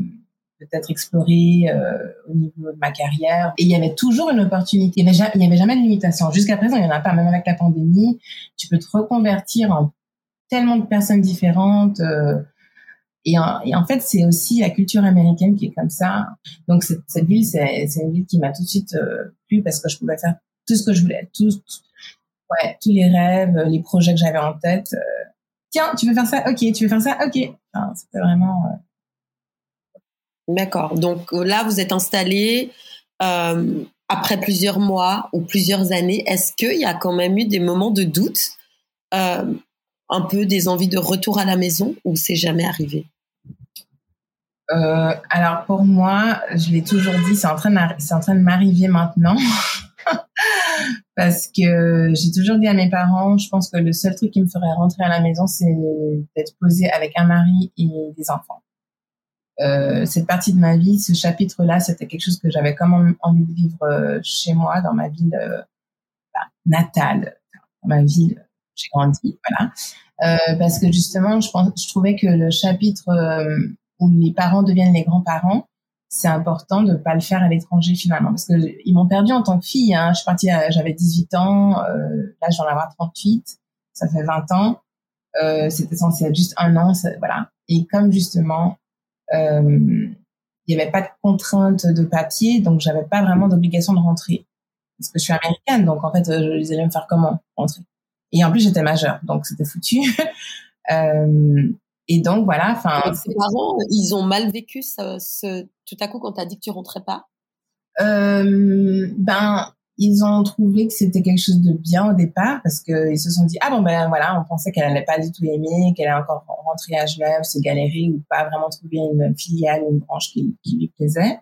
peut-être explorer euh, au niveau de ma carrière. Et il y avait toujours une opportunité. Il n'y avait, jamais de limitation. Jusqu'à présent, il n'y en a pas. Même avec la pandémie, tu peux te reconvertir en tellement de personnes différentes. Euh, et, en, fait, c'est aussi la culture américaine qui est comme ça. Donc, cette, ville, c'est une ville qui m'a tout de suite euh, plu parce que je pouvais faire tout ce que je voulais, ouais, tous les rêves, les projets que j'avais en tête. Euh, tiens, tu veux faire ça? Ok, tu veux faire ça? Ok. Enfin, C'était vraiment. Euh... D'accord. Donc là, vous êtes installé euh, après plusieurs mois ou plusieurs années. Est-ce qu'il y a quand même eu des moments de doute, euh, un peu des envies de retour à la maison, ou c'est jamais arrivé? Euh, alors pour moi, je l'ai toujours dit, c'est en train c'est en train de m'arriver maintenant. parce que j'ai toujours dit à mes parents, je pense que le seul truc qui me ferait rentrer à la maison, c'est d'être posée avec un mari et des enfants. Euh, cette partie de ma vie, ce chapitre-là, c'était quelque chose que j'avais quand même envie de vivre euh, chez moi, dans ma ville euh, bah, natale, dans ma ville où j'ai grandi, voilà. Euh, parce que justement, je, pense, je trouvais que le chapitre euh, où les parents deviennent les grands-parents, c'est important de pas le faire à l'étranger finalement parce que ils m'ont perdu en tant que fille. Hein. Je suis partie, j'avais 18 ans, euh, là j'en ai avoir 38. ça fait 20 ans. Euh, c'était censé être juste un an, voilà. Et comme justement, euh, il n'y avait pas de contrainte de papier, donc j'avais pas vraiment d'obligation de rentrer. Parce que je suis américaine, donc en fait, euh, je allais me faire comment rentrer? Et en plus, j'étais majeure, donc c'était foutu. et donc voilà, enfin. Tes parents, ils ont mal vécu ce, ce tout à coup quand tu as dit que tu rentrais pas? Euh, ben, ils ont trouvé que c'était quelque chose de bien au départ parce qu'ils se sont dit ah bon ben voilà on pensait qu'elle allait pas du tout aimer qu'elle allait encore rentrer à Genève se galérer ou pas vraiment trouver une filiale ou une branche qui, qui lui plaisait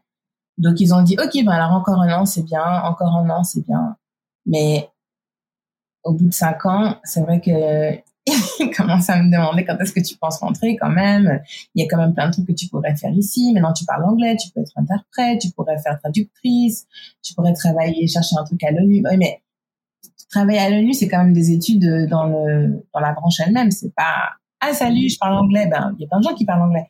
donc ils ont dit ok ben alors encore un an c'est bien encore un an c'est bien mais au bout de cinq ans c'est vrai que il commence à me demander quand est-ce que tu penses rentrer quand même. Il y a quand même plein de trucs que tu pourrais faire ici. Maintenant, tu parles anglais, tu peux être interprète, tu pourrais faire traductrice, tu pourrais travailler, chercher un truc à l'ONU. Oui, mais travailler à l'ONU, c'est quand même des études dans le dans la branche elle-même. C'est pas ah salut, je parle anglais. Ben, il y a plein de gens qui parlent anglais.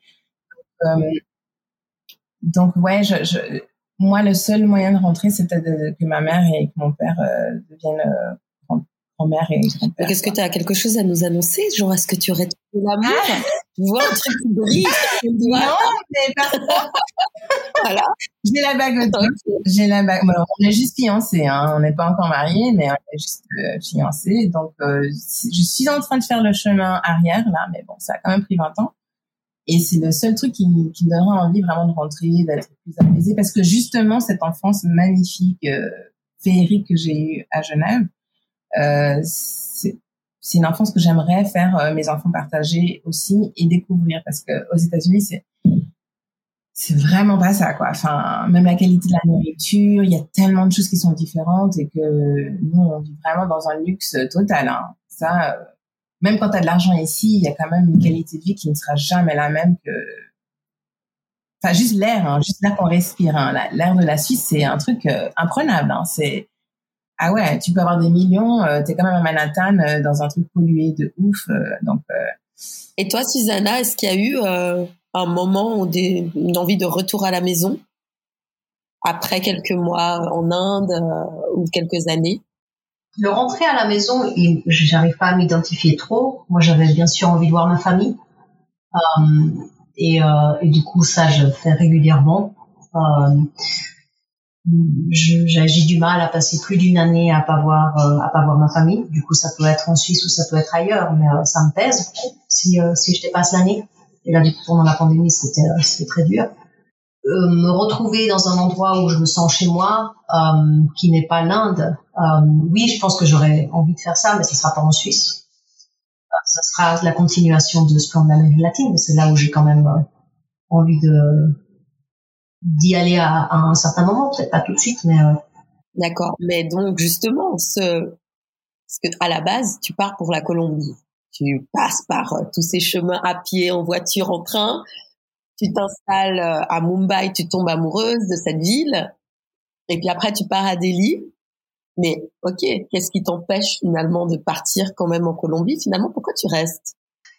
Donc, euh, ouais, je, moi, le seul moyen de rentrer, c'était que ma mère et que mon père euh, deviennent euh, mère et Qu'est-ce que tu as quelque chose à nous annoncer Genre, est-ce que tu aurais trouvé l'amour ah. Tu vois un truc qui brille Non, mais pas Voilà. J'ai la bague au J'ai la bague. on est juste fiancés, hein. On n'est pas encore mariés, mais on est juste euh, fiancés. Donc, euh, je suis en train de faire le chemin arrière, là, mais bon, ça a quand même pris 20 ans. Et c'est le seul truc qui, qui me donnera envie vraiment de rentrer, d'être plus apaisée, parce que justement, cette enfance magnifique, euh, féerique que j'ai eue à Genève, c'est une enfance que j'aimerais faire euh, mes enfants partager aussi et découvrir parce que aux États-Unis c'est c'est vraiment pas ça quoi. Enfin même la qualité de la nourriture, il y a tellement de choses qui sont différentes et que nous on vit vraiment dans un luxe total. Hein. Ça euh, même quand tu as de l'argent ici, il y a quand même une qualité de vie qui ne sera jamais la même que enfin juste l'air, hein, juste l'air qu'on respire. Hein. L'air de la Suisse, c'est un truc imprenable. Hein. C'est ah ouais, tu peux avoir des millions, euh, tu es quand même à Manhattan euh, dans un truc pollué de ouf. Euh, donc. Et toi, Susanna, est-ce qu'il y a eu un moment ou des, une envie de retour à la maison? Après quelques mois en Inde ou quelques années? Le rentrer à la maison, j'arrive pas à m'identifier trop. Moi, j'avais bien sûr envie de voir ma famille. et, et, du coup, ça, je fais régulièrement j'ai du mal à passer plus d'une année à pas voir euh, à pas voir ma famille. Du coup, ça peut être en Suisse ou ça peut être ailleurs, mais euh, ça me pèse si euh, si je dépasse l'année. Et là, du coup, pendant la pandémie, c'était c'était très dur. me retrouver dans un endroit où je me sens chez moi, qui n'est pas l'Inde. oui, je pense que j'aurais envie de faire ça, mais ce sera pas en Suisse. Ça sera la continuation de ce plan de l'Amérique latine. C'est là où j'ai quand même envie de d'y aller à, un certain moment, peut-être pas tout de suite, mais. Euh... D'accord. Mais donc justement, ce, ce que à la base, tu pars pour la Colombie. Tu passes par euh, tous ces chemins à pied, en voiture, en train. Tu t'installes euh, à Mumbai, tu tombes amoureuse de cette ville. Et puis après, tu pars à Delhi. Mais ok, qu'est-ce qui t'empêche finalement de partir quand même en Colombie? Finalement, pourquoi tu restes?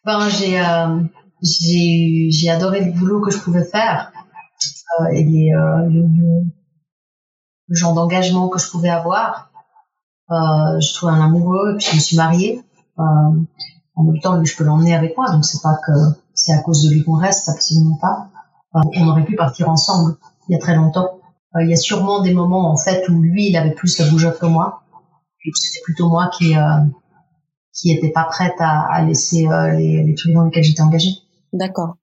Ben j'ai euh, j'ai j'ai adoré le boulot que je pouvais faire. Euh, et euh, le, genre d'engagement que je pouvais avoir. Euh, je trouvais un amoureux et puis je me suis mariée. en même temps, je peux l'emmener avec moi, donc c'est pas que c'est à cause de lui qu'on reste, absolument pas. on aurait pu partir ensemble il y a très longtemps. il y a sûrement des moments en fait où lui, il avait plus la bougeotte que moi. C'était plutôt moi qui euh, qui était pas prête à, à laisser les, les trucs dans lesquels j'étais engagée. D'accord.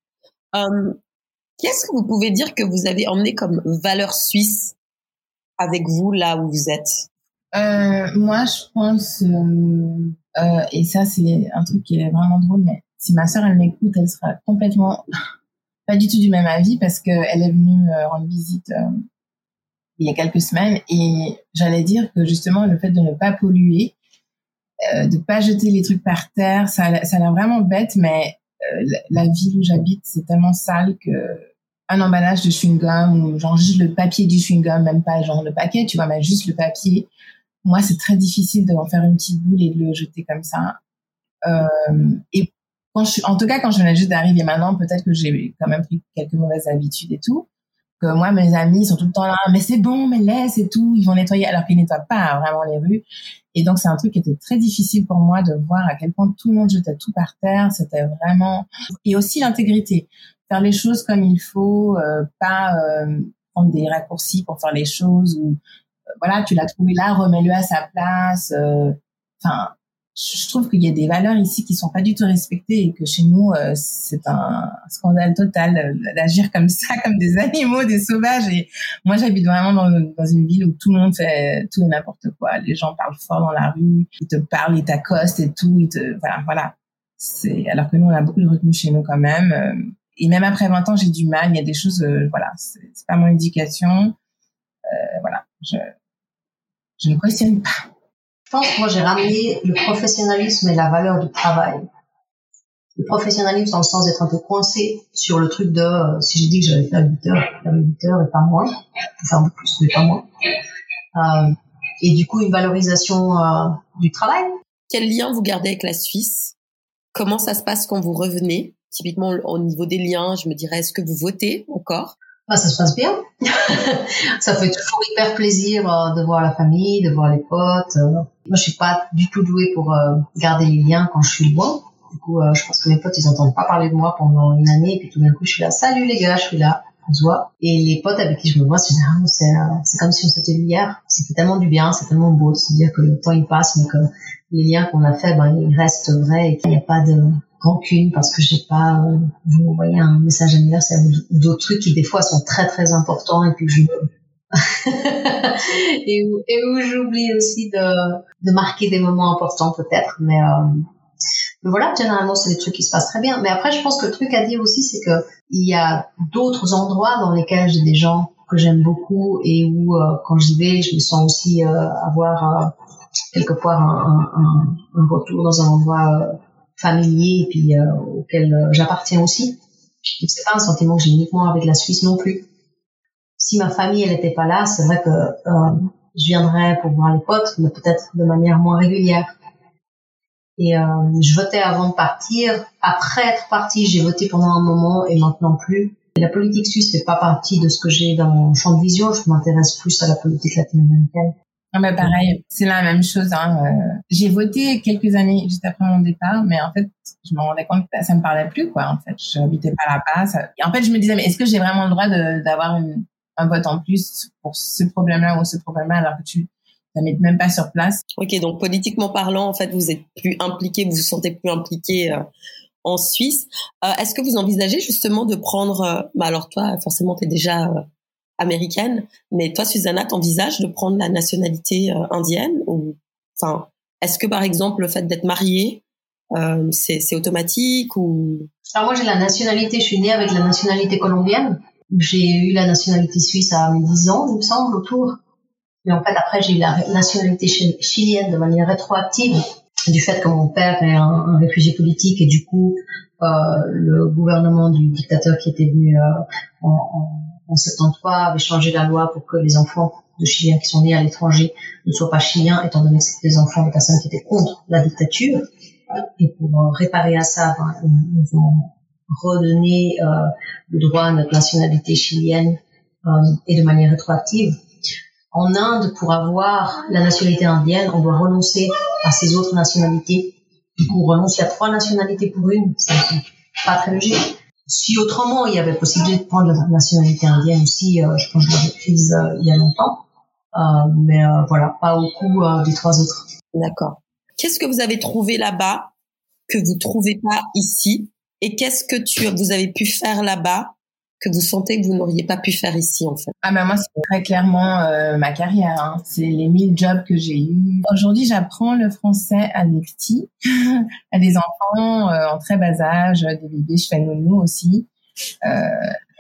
Qu'est-ce que vous pouvez dire que vous avez emmené comme valeur suisse avec vous là où vous êtes? Euh, Moi, je pense, euh, euh, et ça c'est un truc qui est vraiment drôle, mais si ma sœur elle m'écoute, elle sera complètement pas du tout du même avis parce qu'elle est venue euh, rendre visite euh, il y a quelques semaines et j'allais dire que justement le fait de ne pas polluer, euh, de pas jeter les trucs par terre, ça, ça a l'air vraiment bête, mais la ville où j'habite, c'est tellement sale que un emballage de chewing-gum ou genre juste le papier du chewing-gum, même pas genre le paquet, tu vois, mais juste le papier. Moi, c'est très difficile de en faire une petite boule et de le jeter comme ça. Euh, et quand je, en tout cas, quand je venais juste d'arriver maintenant, peut-être que j'ai quand même pris quelques mauvaises habitudes et tout. Que moi, mes amis sont tout le temps là, mais c'est bon, mais laisse et tout, ils vont nettoyer, alors qu'ils nettoient pas vraiment les rues. Et donc, c'est un truc qui était très difficile pour moi de voir à quel point tout le monde jetait tout par terre. C'était vraiment, et aussi l'intégrité. Faire les choses comme il faut, euh, pas euh, prendre des raccourcis pour faire les choses ou, euh, voilà, tu l'as trouvé là, remets-le à sa place. Enfin, je trouve qu'il y a des valeurs ici qui sont pas du tout respectées et que chez nous euh, c'est un scandale total euh, d'agir comme ça comme des animaux des sauvages. Et moi j'habite vraiment dans, une ville où tout le monde fait tout et n'importe quoi. Les gens parlent fort dans la rue ils te parlent ils t'accostent et tout ils te voilà voilà. C'est alors que nous on a beaucoup de retenue chez nous quand même. Euh, et même après 20 ans j'ai du mal. Il y a des choses voilà c'est pas mon éducation. Voilà je je ne questionne pas je pense que moi, j'ai ramené le professionnalisme et la valeur du travail. Le professionnalisme dans le sens d'être un peu coincé sur le truc de euh, si j'ai dit que j'allais faire 8 heures, faire 8 heures et pas moins, faire beaucoup plus mais pas moins. Euh, et du coup, une valorisation euh, du travail. Quel lien vous gardez avec la Suisse? Comment ça se passe quand vous revenez? Typiquement, au niveau des liens, je me dirais, est-ce que vous votez encore? Ah, ça se passe bien. ça fait toujours hyper plaisir euh, de voir la famille, de voir les potes. Euh. Moi, je suis pas du tout douée pour euh, garder les liens quand je suis loin. Du coup, je pense que mes potes, ils n'entendent pas parler de moi pendant une année. Et puis tout d'un coup, je suis là, salut les gars, je suis là, on se voit. Et les potes avec qui je me vois, c'est c'est comme si on s'était vu hier. C'était tellement du bien, c'est tellement beau de se dire que le temps il passe, mais que les liens qu'on a faits, ben, ils restent vrais et qu'il n'y a pas de rancune parce que j'ai pas euh, vous envoyé un message anniversaire ou d'autres trucs qui des fois sont très très importants et puis je et où, et où j'oublie aussi de, de marquer des moments importants peut-être. Mais, euh, mais voilà généralement c'est des trucs qui se passent très bien. Mais après je pense que le truc à dire aussi c'est que il y a d'autres endroits dans lesquels j'ai des gens que j'aime beaucoup et où euh, quand j'y vais je me sens aussi euh, avoir euh, quelquefois un, un, un, retour dans un endroit familier et puis euh, auquel euh, j'appartiens aussi. C'est pas un sentiment que j'ai uniquement avec la Suisse non plus. Si ma famille elle était pas là, c'est vrai que euh, je viendrais pour voir les potes, mais peut-être de manière moins régulière. Et euh, je votais avant de partir. Après être parti, j'ai voté pendant un moment et maintenant plus. La politique suisse fait pas partie de ce que j'ai dans mon champ de vision. Je m'intéresse plus à la politique latino-américaine. Ah bah pareil, c'est la même chose. Hein. Euh, j'ai voté quelques années juste après mon départ, mais en fait, je me rendais compte que ça me parlait plus, quoi. En fait, je n'habitais pas là-bas. En fait, je me disais, mais est-ce que j'ai vraiment le droit d'avoir un vote en plus pour ce problème-là ou ce problème-là, alors que tu n'habites même pas sur place? Ok, donc politiquement parlant, en fait, vous êtes plus impliqué, vous vous sentez plus impliqué euh, en Suisse. Euh, Est-ce que vous envisagez justement de prendre, bah alors toi, forcément, tu es déjà américaine. Mais toi, Susanna, t'envisages de prendre la nationalité euh, indienne ou, enfin, est-ce que par exemple le fait d'être mariée, euh, c'est automatique ou? Alors moi, j'ai la nationalité. Je suis née avec la nationalité colombienne. J'ai eu la nationalité suisse à mes 10 ans, il me semble, autour. Mais en fait, après, j'ai eu la nationalité chilienne de manière rétroactive du fait que mon père est un, réfugié politique et du coup, euh, le gouvernement du dictateur qui était venu euh, en, en en 73 avait changé la loi pour que les enfants de Chiliens qui sont nés à l'étranger ne soient pas chiliens, étant donné que c'était des enfants de personnes qui étaient contre la dictature. Et pour réparer à ça, ben, nous avons redonné euh, le droit à notre nationalité chilienne euh, et de manière rétroactive. En Inde, pour avoir la nationalité indienne, on doit renoncer à ses autres nationalités. On renonce à trois nationalités pour une, c'est pas très logique. Si autrement il y avait possibilité de prendre la nationalité indienne aussi, euh, je pense que je l'aurais prise euh, il y a longtemps. Euh, mais voilà, pas au coup des trois autres. D'accord. Qu'est-ce que vous avez trouvé là-bas que vous trouvez pas ici? Et qu'est-ce que tu, vous avez pu faire là-bas que vous sentez que vous n'auriez pas pu faire ici en fait Ah ben moi c'est très clairement euh, ma carrière, hein. c'est les mille jobs que j'ai eus. Aujourd'hui j'apprends le français à des petits, à des enfants euh, en très bas âge, des bébés, je fais nounou aussi. Euh,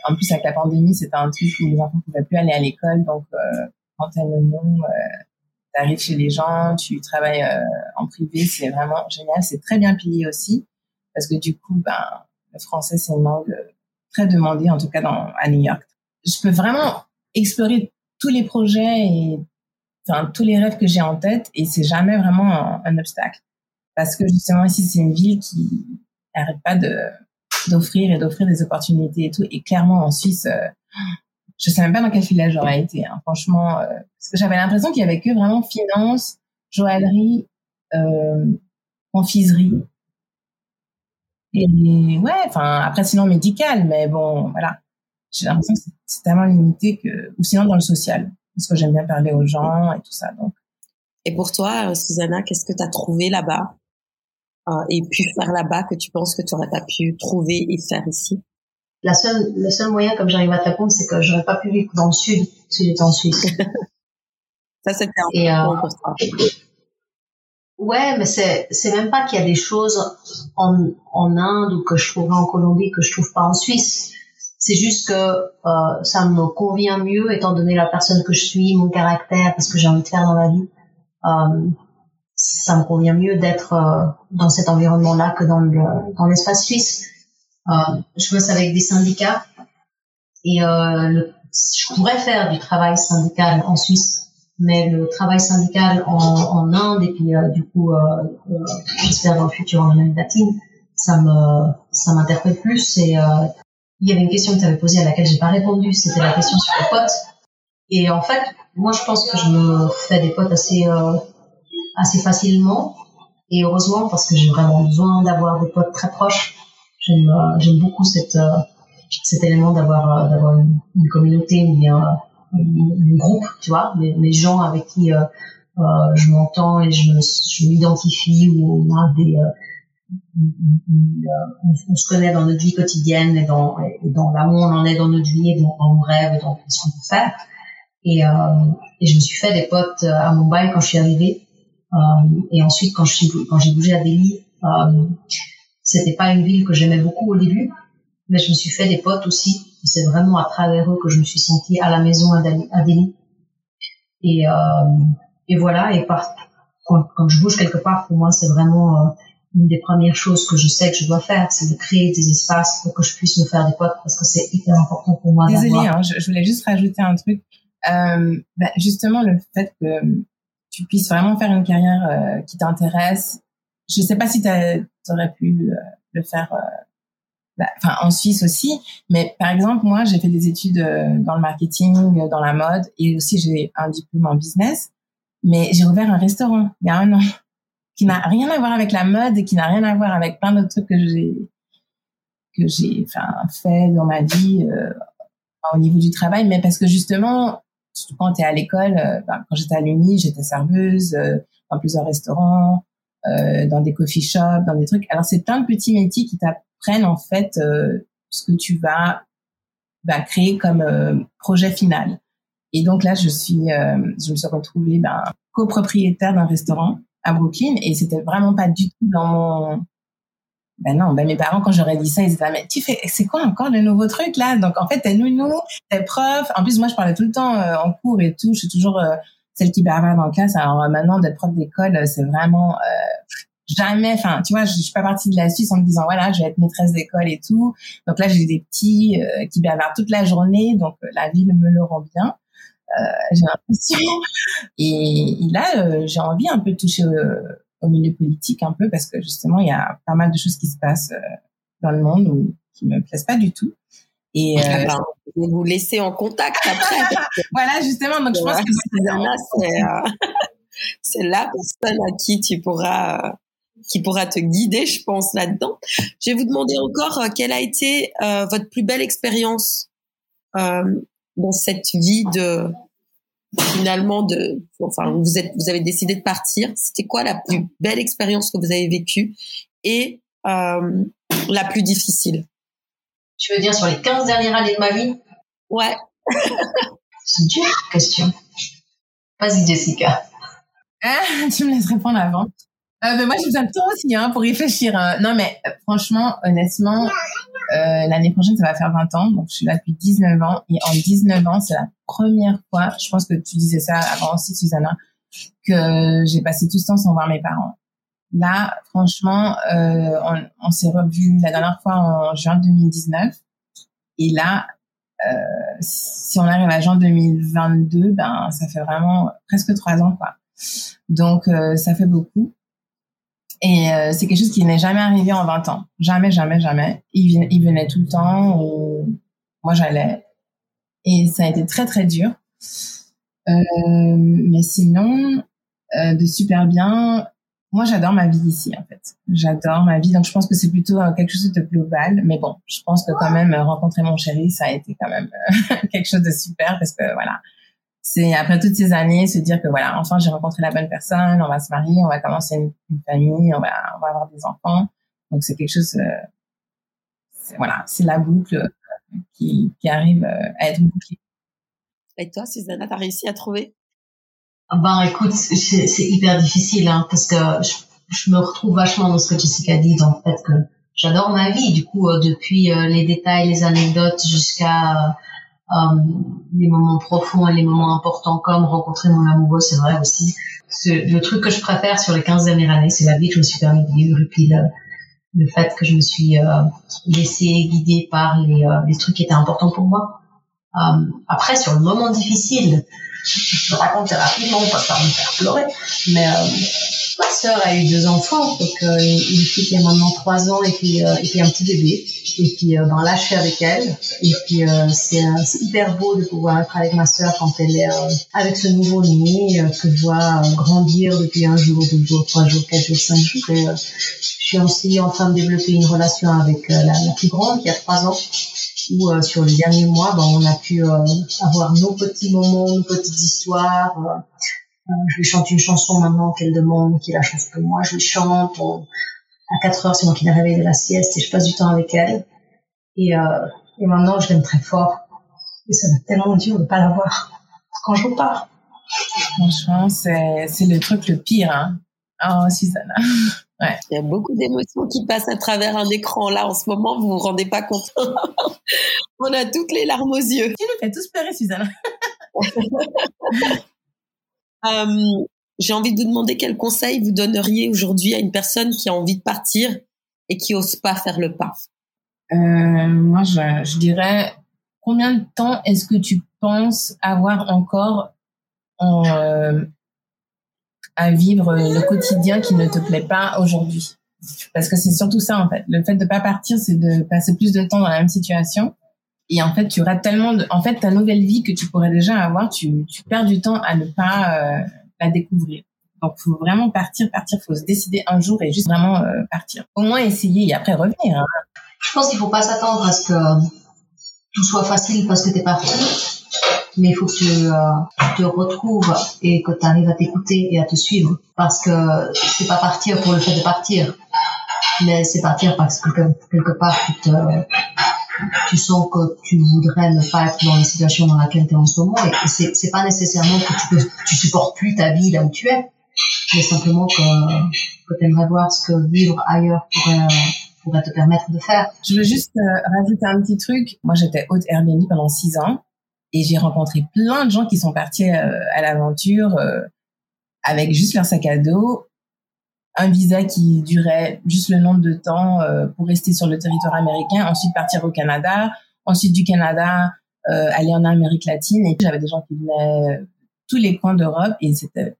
en plus avec la pandémie c'était un truc où les enfants ne pouvaient plus aller à l'école, donc euh, quand t'es nounou, tu arrives chez les gens, tu travailles en privé, c'est vraiment génial, c'est très bien payé aussi parce que du coup ben le français c'est une langue très demandé, en tout cas à New York. Je peux vraiment explorer tous les projets et tous les rêves que j'ai en tête et c'est jamais vraiment un, obstacle. Parce que justement ici, c'est une ville qui n'arrête pas d'offrir et d'offrir des opportunités et tout. Et clairement, en Suisse, euh, je sais même pas dans quelle filière j'aurais été. Hein, franchement, euh, parce que j'avais l'impression qu'il y avait que vraiment finance, joaillerie, euh, confiserie. Et ouais, enfin après sinon médical, mais bon voilà, j'ai l'impression que c'est tellement limité que ou sinon dans le social parce que j'aime bien parler aux gens et tout ça donc. Et pour toi, euh, Susanna, qu'est-ce que tu as trouvé là-bas euh, et puis faire là-bas que tu penses que tu n'aurais pas pu trouver et faire ici? La seule, le seul moyen, comme j'arrive à te répondre, c'est que j'aurais pas pu vivre dans le sud si j'étais en Suisse. ça, c'était important euh, pour toi. Ouais, mais c'est c'est même pas qu'il y a des choses en en Inde ou que je trouverais en Colombie que je trouve pas en Suisse. C'est juste que euh, ça me convient mieux étant donné la personne que je suis, mon caractère, parce que j'ai envie de faire dans la vie. Euh, ça me convient mieux d'être euh, dans cet environnement-là que dans le dans l'espace suisse. Euh, je bosse avec des syndicats et euh, le, je pourrais faire du travail syndical en Suisse mais le travail syndical en, en Inde et puis euh, du coup euh, euh, j'espère dans le futur en Amérique latine ça me ça m'interpelle plus et euh, il y avait une question que tu avais posée à laquelle j'ai pas répondu c'était la question sur les potes. Et en fait moi je pense que je me fais des potes assez assez facilement et heureusement parce que j'ai vraiment besoin d'avoir des potes très proches. J'aime j'aime beaucoup cette cet élément d'avoir d'avoir une, communauté a mon groupe, tu vois, mes, gens avec qui euh, euh, je m'entends et je, je m'identifie, où on a des euh, on, se connaît dans notre vie quotidienne et dans, et dans là où on en est dans notre vie et dans, nos rêves et dans ce qu'on peut faire. Et, euh, et je me suis fait des potes à Mumbai quand je suis arrivée. Euh, et ensuite, quand je suis, quand j'ai bougé à Delhi, euh, c'était pas une ville que j'aimais beaucoup au début, mais je me suis fait des potes aussi c'est vraiment à travers eux que je me suis sentie à la maison à Delhi. Et, euh, et voilà, et par, quand, quand, je bouge quelque part, pour moi, c'est vraiment euh, une des premières choses que je sais que je dois faire, c'est de créer des espaces pour que je puisse me faire des potes parce que c'est hyper important pour moi. Désolée, hein, je, je, voulais juste rajouter un truc. Euh, bah, justement, le fait que tu puisses vraiment faire une carrière euh, qui t'intéresse, je sais pas si tu aurais pu euh, le faire enfin en Suisse aussi. Mais par exemple, moi, j'ai fait des études euh, dans le marketing, euh, dans la mode, et aussi j'ai un diplôme en business. Mais j'ai ouvert un restaurant il y a un an qui n'a rien à voir avec la mode et qui n'a rien à voir avec plein d'autres trucs que j'ai que j'ai enfin fait dans ma vie euh, au niveau du travail mais parce que justement quand tu es à l'école bah, quand j'étais à l'uni j'étais serveuse dans plusieurs restaurants dans des coffee shops dans des trucs alors c'est plein de petits métiers qui t'apprennent prennent en fait euh, ce que tu vas, bah, créer comme euh, projet final. Et donc là, je suis, euh, je me suis retrouvée ben, copropriétaire d'un restaurant à Brooklyn et c'était vraiment pas du tout dans mon ben non, ben mes parents quand j'aurais dit ça, ils étaient mais tu fais c'est quoi encore le nouveau truc là? Donc en fait, t'es nounou, t'es prof. En plus moi je parlais tout le temps en cours et tout, je suis toujours celle qui bavarde en classe. Alors maintenant d'être prof d'école, c'est vraiment jamais, enfin, tu vois, je, suis pas partie de la Suisse en me disant, voilà, je vais être maîtresse d'école et tout. Donc là, j'ai des petits euh, qui bavardent toute la journée, donc euh, la ville me le rend bien. Euh, j'ai l'impression. Et, là, euh, j'ai envie un peu de toucher au milieu politique un peu parce que justement, il y a pas mal de choses qui se passent dans le monde ou qui me plaisent pas du tout. Et ah ben, je vais vous laisser en contact après. voilà, justement. Donc je pense que c'est la personne à qui tu pourras qui pourra te guider, je pense, là-dedans. Je vais vous demander encore euh, quelle a été euh, votre plus belle expérience euh, dans cette vie de finalement de enfin vous êtes vous avez décidé de partir. C'était quoi la plus belle expérience que vous avez vécue et euh, la plus difficile? Tu veux dire sur les 15 dernières années de ma vie? Ouais. C'est une dure question. Vas-y Jessica. Ah, tu me laisses répondre avant. Euh, mais moi, j'ai besoin de temps aussi hein, pour réfléchir. Hein. Non, mais euh, franchement, honnêtement, euh, l'année prochaine, ça va faire 20 ans. Donc, je suis là depuis 19 ans. Et en 19 ans, c'est la première fois, je pense que tu disais ça avant aussi, Susanna, que j'ai passé tout ce temps sans voir mes parents. Là, franchement, euh, on, on s'est revu la dernière fois en juin 2019. Et là, euh, si on arrive à juin 2022, ben, ça fait vraiment presque trois ans, quoi. Donc, euh, ça fait beaucoup. Et euh, c'est quelque chose qui n'est jamais arrivé en 20 ans. Jamais, jamais, jamais. Il, venait tout le temps. Moi, j'allais. Et ça a été très très dur. Euh, mais sinon, euh, de super bien. Moi, j'adore ma vie ici, en fait. J'adore ma vie, donc je pense que c'est plutôt euh, quelque chose de global. Mais bon, je pense que quand même rencontrer mon chéri, ça a été quand même quelque chose de super parce que voilà, c'est après toutes ces années se dire que voilà, enfin j'ai rencontré la bonne personne, on va se marier, on va commencer une, famille, on va on va avoir des enfants. Donc c'est quelque chose, voilà, c'est la boucle qui, qui arrive à être bouclée. Et toi, Susanna, t'as réussi à trouver Ben, écoute, c'est hyper difficile, hein, parce que je, me retrouve vachement dans ce que Jessica dit, dans le fait que j'adore ma vie. Du coup, euh, depuis euh, les détails, les anecdotes, jusqu'à euh, les moments profonds et les moments importants, comme rencontrer mon amoureux, c'est vrai aussi. Le truc que je préfère sur les 15 dernières années, c'est la vie que je me suis permis de vivre, et puis le, le fait que je me suis laissée guider par les, les trucs qui étaient importants pour moi. Euh, après, sur le moment difficile, je raconte rapidement, pas pour me faire pleurer, mais euh, ma sœur a eu deux enfants, donc euh, une fille qui a maintenant trois ans et puis, et puis un petit bébé. Et puis ben, là, je suis avec elle. Et puis c'est hyper beau de pouvoir être avec ma sœur quand elle est avec ce nouveau né que je vois grandir depuis un jour, deux jours, trois jours, quatre jours, cinq jours. Et, je suis aussi en train de développer une relation avec la plus grande qui a trois ans où euh, sur les derniers mois, ben, on a pu euh, avoir nos petits moments, nos petites histoires. Euh, je lui chante une chanson maintenant qu'elle demande, qui la chanson que moi je lui chante. à 4 heures, c'est moi qui l'ai réveillée de la sieste et je passe du temps avec elle. Et, et maintenant, je l'aime très fort. Et ça va tellement dur de pas la voir quand je repars. Franchement, c'est le truc le pire, hein. Oh, Susanna. Ouais. Il y a beaucoup d'émotions qui passent à travers un écran là en ce moment, vous vous rendez pas compte. On a toutes les larmes aux yeux. Tu nous fais tous pleurer, Suzanne. euh, J'ai envie de vous demander quel conseil vous donneriez aujourd'hui à une personne qui a envie de partir et qui ose pas faire le pas. Euh, moi, je, je dirais combien de temps est-ce que tu penses avoir encore en, euh, à vivre le quotidien qui ne te plaît pas aujourd'hui. Parce que c'est surtout ça, en fait. Le fait de pas partir, c'est de passer plus de temps dans la même situation. Et en fait, tu rates tellement de, en fait, ta nouvelle vie que tu pourrais déjà avoir, tu, perds du temps à ne pas euh, la découvrir. Donc, faut vraiment partir, partir. Faut se décider un jour et juste vraiment euh, partir. Au moins essayer et après revenir. Hein. Je pense qu'il faut pas s'attendre à ce que tout soit facile parce que t'es parti mais il faut que tu, euh, te retrouves et que tu arrives à t'écouter et à te suivre. Parce que c'est pas partir pour le fait de partir. Mais c'est partir parce que quelque part tu, te, tu sens que tu voudrais ne pas être dans la situation dans laquelle tu es en ce moment. Et c'est, c'est pas nécessairement que tu, peux, tu supportes plus ta vie là où tu es. Mais simplement que, que tu aimerais voir ce que vivre ailleurs pourrait pourrait te permettre de faire. Je veux juste euh, rajouter un petit truc. Moi, j'étais hôte Airbnb pendant six ans et j'ai rencontré plein de gens qui sont partis euh, à l'aventure euh, avec juste leur sac à dos, un visa qui durait juste le nombre de temps euh, pour rester sur le territoire américain, ensuite partir au Canada, ensuite du Canada aller en Amérique latine. Et j'avais des gens qui venaient tous les coins d'Europe et il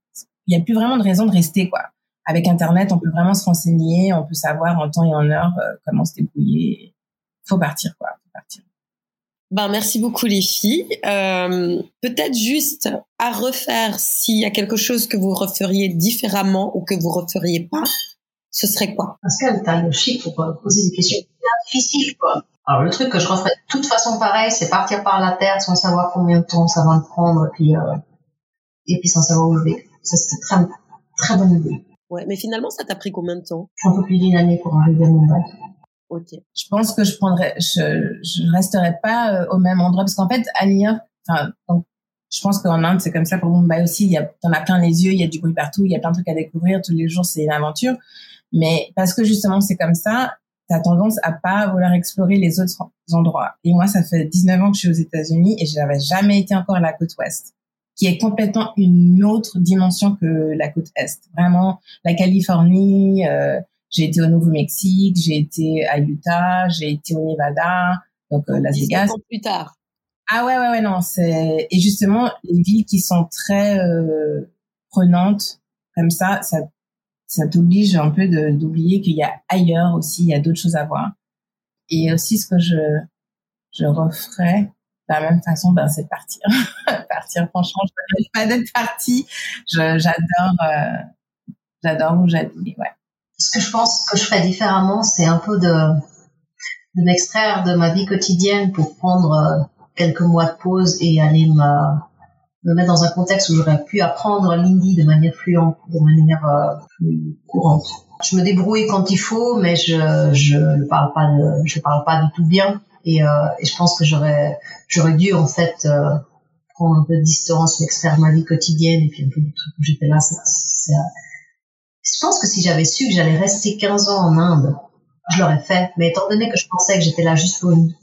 n'y a plus vraiment de raison de rester quoi. Avec Internet, on peut vraiment se renseigner, on peut savoir en temps et en heure comment se débrouiller. Faut partir quoi. Ben merci beaucoup les filles. Euh, Peut-être juste à refaire s'il y a quelque chose que vous referiez différemment ou que vous referiez pas, ce serait quoi? Pascal, t'as le chic pour poser des questions difficiles quoi. Alors le truc que je referais de toute façon pareil, c'est partir par la terre sans savoir combien de temps ça va me prendre et puis euh, et puis sans savoir où je vais. Ça c'est très très bonne idée. Ouais, mais finalement ça t'a pris combien de temps? Un peu plus d'une année pour arriver à Mumbai. Ok. Je pense que je prendrais, je, je resterai pas euh, au même endroit parce qu'en fait, à New York, enfin, je pense qu'en Inde, c'est comme ça pour Mumbai aussi. Il y a, t'en as plein les yeux, il y a du bruit partout, il y a plein de trucs à découvrir. Tous les jours, c'est une aventure. Mais parce que justement, c'est comme ça, t'as tendance à pas vouloir explorer les autres endroits. Et moi, ça fait 19 ans que je suis aux États-Unis et je n'avais jamais été encore à la côte ouest, qui est complètement une autre dimension que la côte est. Vraiment, la Californie, euh, j'ai été au Nouveau-Mexique, j'ai été à Utah, j'ai été au Nevada, donc euh, Las Vegas. plus tard. Ah ouais ouais ouais non c'est et justement les villes qui sont très euh, prenantes comme ça ça ça t'oblige un peu d'oublier qu'il y a ailleurs aussi il y a d'autres choses à voir et aussi ce que je je referais de la même façon, ben, c'est partir. partir, franchement, je ne pas d'être partie. J'adore, euh, j'adore où j'habite, ouais. Ce que je pense que je ferais différemment, c'est un peu de, de m'extraire de ma vie quotidienne pour prendre euh, quelques mois de pause et aller me, me mettre dans un contexte où j'aurais pu apprendre l'hindi de manière fluente, de manière euh, plus courante. Je me débrouille quand il faut, mais je je ne parle pas de, je parle pas du tout bien. Et, euh, et je pense que j'aurais j'aurais dû en fait euh, prendre un peu de distance, m'extraire ma vie quotidienne et puis un peu du truc où j'étais là. C'est, je pense que si j'avais su que j'allais rester 15 ans en Inde, je l'aurais fait. Mais étant donné que je pensais que j'étais là juste pour une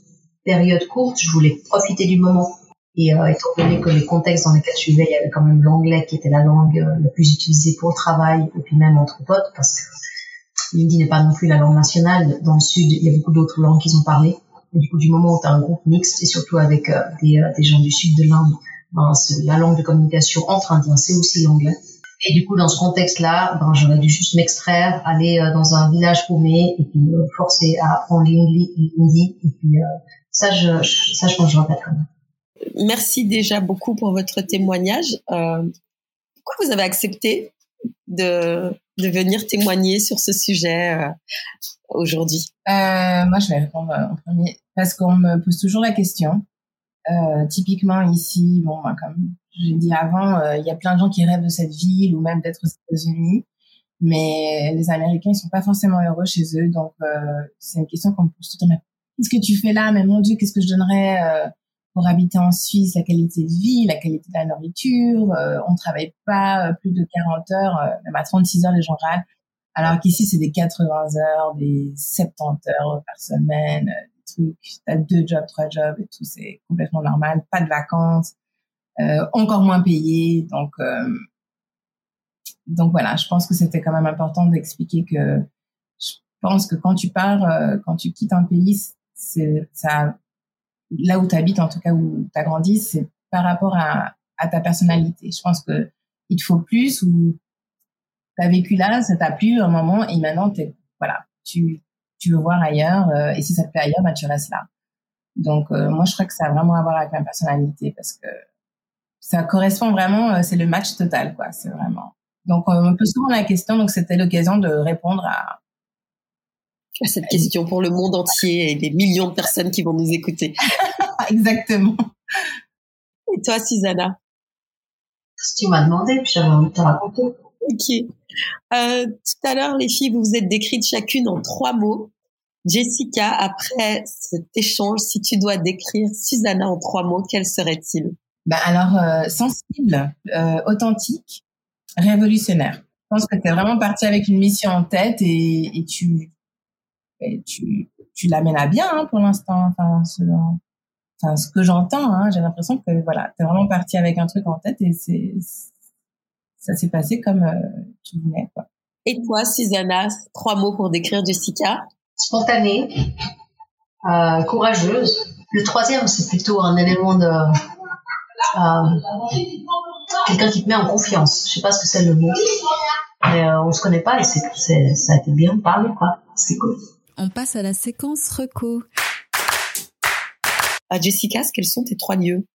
période courte, je voulais profiter du moment. Et euh, étant donné que les contextes dans lesquels je vivais, il y avait quand même l'anglais qui était la langue euh, la plus utilisée pour le travail et puis même entre potes, parce que l'hindi n'est pas non plus la langue nationale. Dans le sud, il y a beaucoup d'autres langues qu'ils ont parlé. Et du coup, du moment où tu as un groupe mixte, et surtout avec euh, des, des, gens du sud de l'Inde, ben, la langue de communication entre Indiens, c'est aussi l'anglais. Et du coup, dans ce contexte-là, ben, j'aurais dû juste m'extraire, aller dans un village paumé et puis me forcer à apprendre l'hindi. Et puis ça, je, ça, je pense que je regrette quand même. Merci déjà beaucoup pour votre témoignage. Euh, pourquoi vous avez accepté de, de venir témoigner sur ce sujet euh, aujourd'hui? Euh, Moi, je vais répondre en premier parce qu'on me pose toujours la question. Euh, typiquement ici, bon, ben, comme j'ai dit avant, euh, il y a plein de gens qui rêvent de cette ville ou même d'être aux États-Unis, mais les Américains ils sont pas forcément heureux chez eux, donc c'est une question qu'on me pose tout le temps. Qu'est-ce que tu fais là? Mais mon Dieu, qu'est-ce que je donnerais pour habiter en Suisse, la qualité de vie, la qualité de la nourriture. Euh, on travaille pas euh, plus de 40 heures, euh, même à 36 heures les gens râlent. Alors qu'ici, c'est des 80 heures, des 70 heures par semaine, trucs. T'as deux jobs, trois jobs et tout, c'est complètement normal. Pas de vacances, encore moins payé. Donc, donc voilà, je pense que c'était quand même important d'expliquer que je pense que quand tu pars, quand tu quittes un pays, c'est ça là où tu habites, en tout cas où tu as grandi, c'est par rapport à, ta personnalité. Je pense que il te faut plus ou tu as vécu là, ça t'a plu un moment et maintenant es, voilà, tu, tu veux voir ailleurs euh, et si ça te plaît ailleurs, bah, tu restes là. Donc euh, moi je crois que ça a vraiment à voir avec ma personnalité parce que ça correspond vraiment, euh, c'est le match total quoi, c'est vraiment. Donc on me pose souvent la question, donc c'était l'occasion de répondre à, cette question pour le monde entier et les millions de personnes qui vont nous écouter. Exactement. Et toi, Susanna? Tu m'as demandé, puis j'avais envie de te raconter. Ok. Euh, tout à l'heure, les filles, vous vous êtes décrites chacune en trois mots. Jessica, après cet échange, si tu dois décrire Susanna en trois mots, quels seraient-ils? Bah alors, euh, sensible, euh, authentique, révolutionnaire. Je pense que tu es vraiment partie avec une mission en tête et, tu, tu, tu l'amènes à bien hein, pour l'instant. Enfin, ce que j'entends, hein, j'ai l'impression que voilà, t'es vraiment parti avec un truc en tête et c'est ça s'est passé comme euh, tu voulais. Quoi. Et toi, Susanna, trois mots pour décrire Jessica? Spontanée, euh, courageuse. Le troisième, c'est plutôt un élément de euh, quelqu'un qui te met en confiance. Je sais pas ce que c'est le mot, mais euh, on se connaît pas et c'est, ça a été bien parlé quoi. C'est cool on passe à la séquence reco. À Jessica, quels sont tes trois lieux?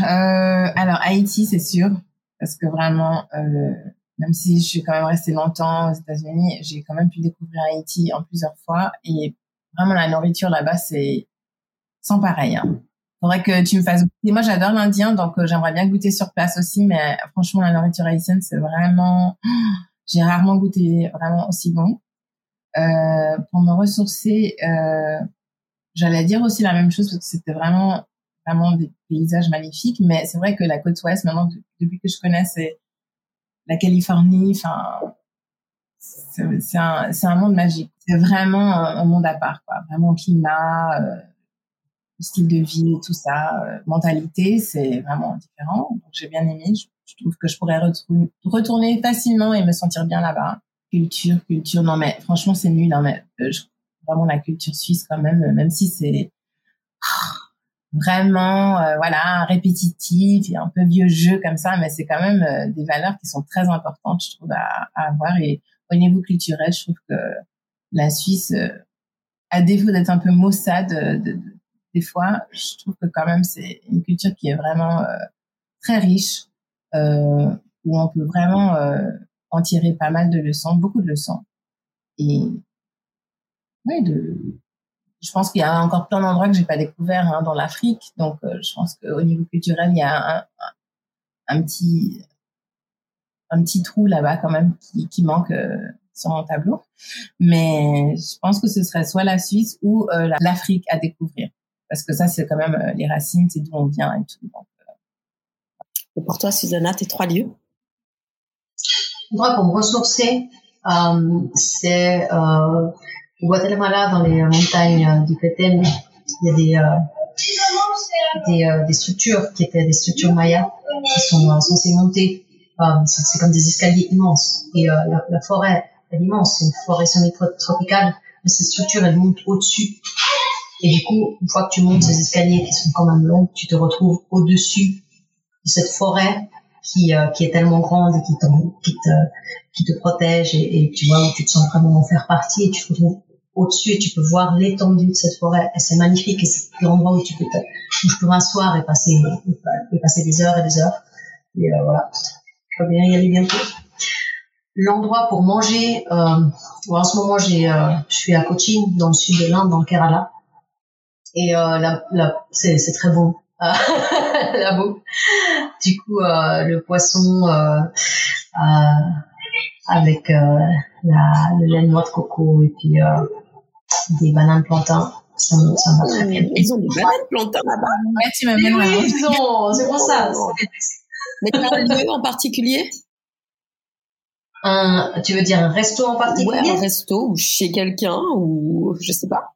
Euh, Alors Haïti, c'est sûr, parce que vraiment, euh, même si je suis quand même restée longtemps aux États-Unis, j'ai quand même pu découvrir Haïti en plusieurs fois et vraiment la nourriture là-bas, c'est sans pareil. Hein. Faudrait que tu me fasses goûter. Moi, j'adore l'indien, donc euh, j'aimerais bien goûter sur place aussi, mais franchement, la nourriture haïtienne, c'est vraiment, j'ai rarement goûté vraiment aussi bon. Euh, pour me ressourcer, euh, j'allais dire aussi la même chose parce que c'était vraiment vraiment des paysages magnifiques. Mais c'est vrai que la côte ouest, maintenant depuis que je connais, c'est la Californie. Enfin, c'est un, un monde magique. C'est vraiment un, monde à part, quoi. Vraiment climat, euh, style de vie, tout ça, euh, mentalité, c'est vraiment différent. Donc j'ai bien aimé. Je, trouve que je pourrais retourner facilement et me sentir bien là-bas culture, culture. Non, mais franchement, c'est nul. Hein, mais, euh, vraiment, la culture suisse, quand même, même si c'est vraiment, euh, voilà, répétitif et un peu vieux jeu comme ça, mais c'est quand même des valeurs qui sont très importantes, je trouve, à, avoir. Et au niveau culturel, je trouve que la Suisse, à défaut d'être un peu maussade, des fois, je trouve que quand même c'est une culture qui est vraiment très riche, où on peut vraiment en tirer pas mal de leçons, beaucoup de leçons. Et ouais, de, je pense qu'il y a encore plein d'endroits que j'ai pas découverts hein, dans l'Afrique. Donc, je pense qu'au niveau culturel, il y a un, un, petit un petit trou là-bas quand même qui, qui manque sur mon tableau. Mais je pense que ce serait soit la Suisse ou euh, l'Afrique à découvrir. Parce que ça, c'est quand même euh, les racines, c'est d'où on vient et tout. Donc, euh. Et pour toi, Susanna, tes trois lieux? Moi, pour me ressourcer, euh, c'est euh, Guatemala, dans les montagnes du Petén, il y a des, euh, des, des, structures qui étaient des structures mayas qui sont censées monter. c'est comme des escaliers immenses. Et la, la forêt elle est immense, c'est une forêt semi-tropicale, mais ces structures, elles montent au-dessus. Et du coup, une fois que tu montes ces escaliers qui sont quand même longs, tu te retrouves au-dessus de cette forêt qui, euh, qui est tellement grande et qui, te, qui te protège et, et, tu vois, où tu te sens vraiment en faire partie et tu te retrouves au-dessus et tu peux voir l'étendue de cette forêt et c'est magnifique et c'est l'endroit où tu peux où je peux m'asseoir et passer, et passer des heures et des heures. Et euh, voilà. Je vais bien y aller bientôt l'endroit pour manger. Euh, en ce moment, j'ai, euh, je suis à Cochin, dans le sud de l'Inde, dans le Kerala, et là, là c'est, très bon. la boue. Du coup, le poisson avec la, le lait de de coco et puis des bananes plantains. Ça, ça va très bien. Ils ont des bananes plantains là-bas. Ouais, tu m'amènes oui, ils ont, c'est pour ça. Mais un lieu en particulier? Un, tu veux dire un resto en particulier? Ouais, un resto ou chez quelqu'un ou je sais pas.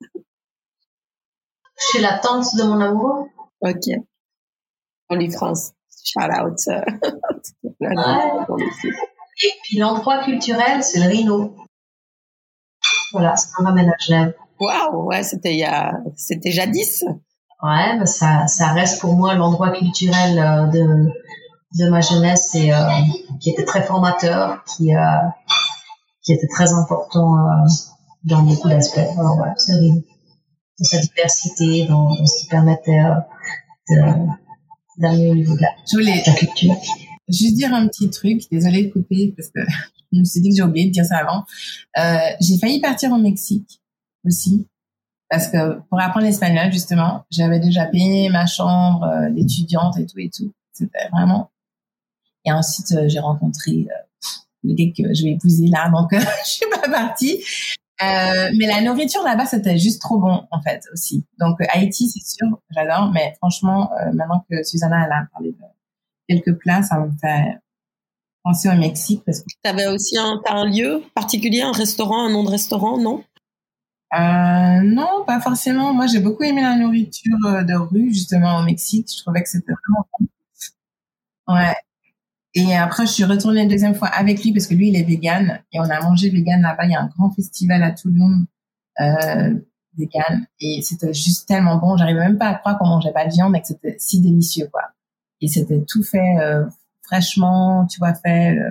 Chez la tante de mon amoureux. Ok. Only France. Shout out. Et puis l'endroit culturel, c'est le Rhino. Voilà, ça me ramène à Genève. Waouh, ouais, c'était il y a, c'était jadis. Ouais, mais ça, ça reste pour moi l'endroit culturel euh, de de ma jeunesse et euh, qui était très formateur, qui euh, qui était très important euh, dans beaucoup d'aspects. Alors voilà, c'est dans sa diversité, dans, dans ce qui permettait d'aller au niveau de la, culture. Juste dire un petit truc, désolée de couper parce que je me suis dit que j'ai oublié de dire ça avant. Euh, j'ai failli partir au Mexique aussi parce que pour apprendre l'espagnol justement, j'avais déjà payé ma chambre d'étudiante et tout et tout. C'était vraiment et ensuite, euh, j'ai rencontré euh, le gars que je vais épouser là, donc euh, je suis pas partie. Euh, mais la nourriture là-bas, c'était juste trop bon en fait aussi. Donc Haïti, c'est sûr, j'adore. Mais franchement, maintenant que Susanna elle a parlé de quelques plats, ça me fait penser au Mexique parce que. T'avais aussi un, as un lieu particulier, un restaurant, un nom de restaurant, non? Euh, non, pas forcément. Moi, j'ai beaucoup aimé la nourriture de rue, justement, au Mexique. Je trouvais que c'était vraiment bon. Ouais. Et après, je suis retournée une deuxième fois avec lui parce que lui, il est vegan et on a mangé vegan là-bas. Il y a un grand festival à Toulouse euh, vegan et c'était juste tellement bon. J'arrivais même pas à croire qu'on mangeait pas de viande et que c'était si délicieux, quoi. Et c'était tout fait euh, fraîchement, tu vois, fait euh,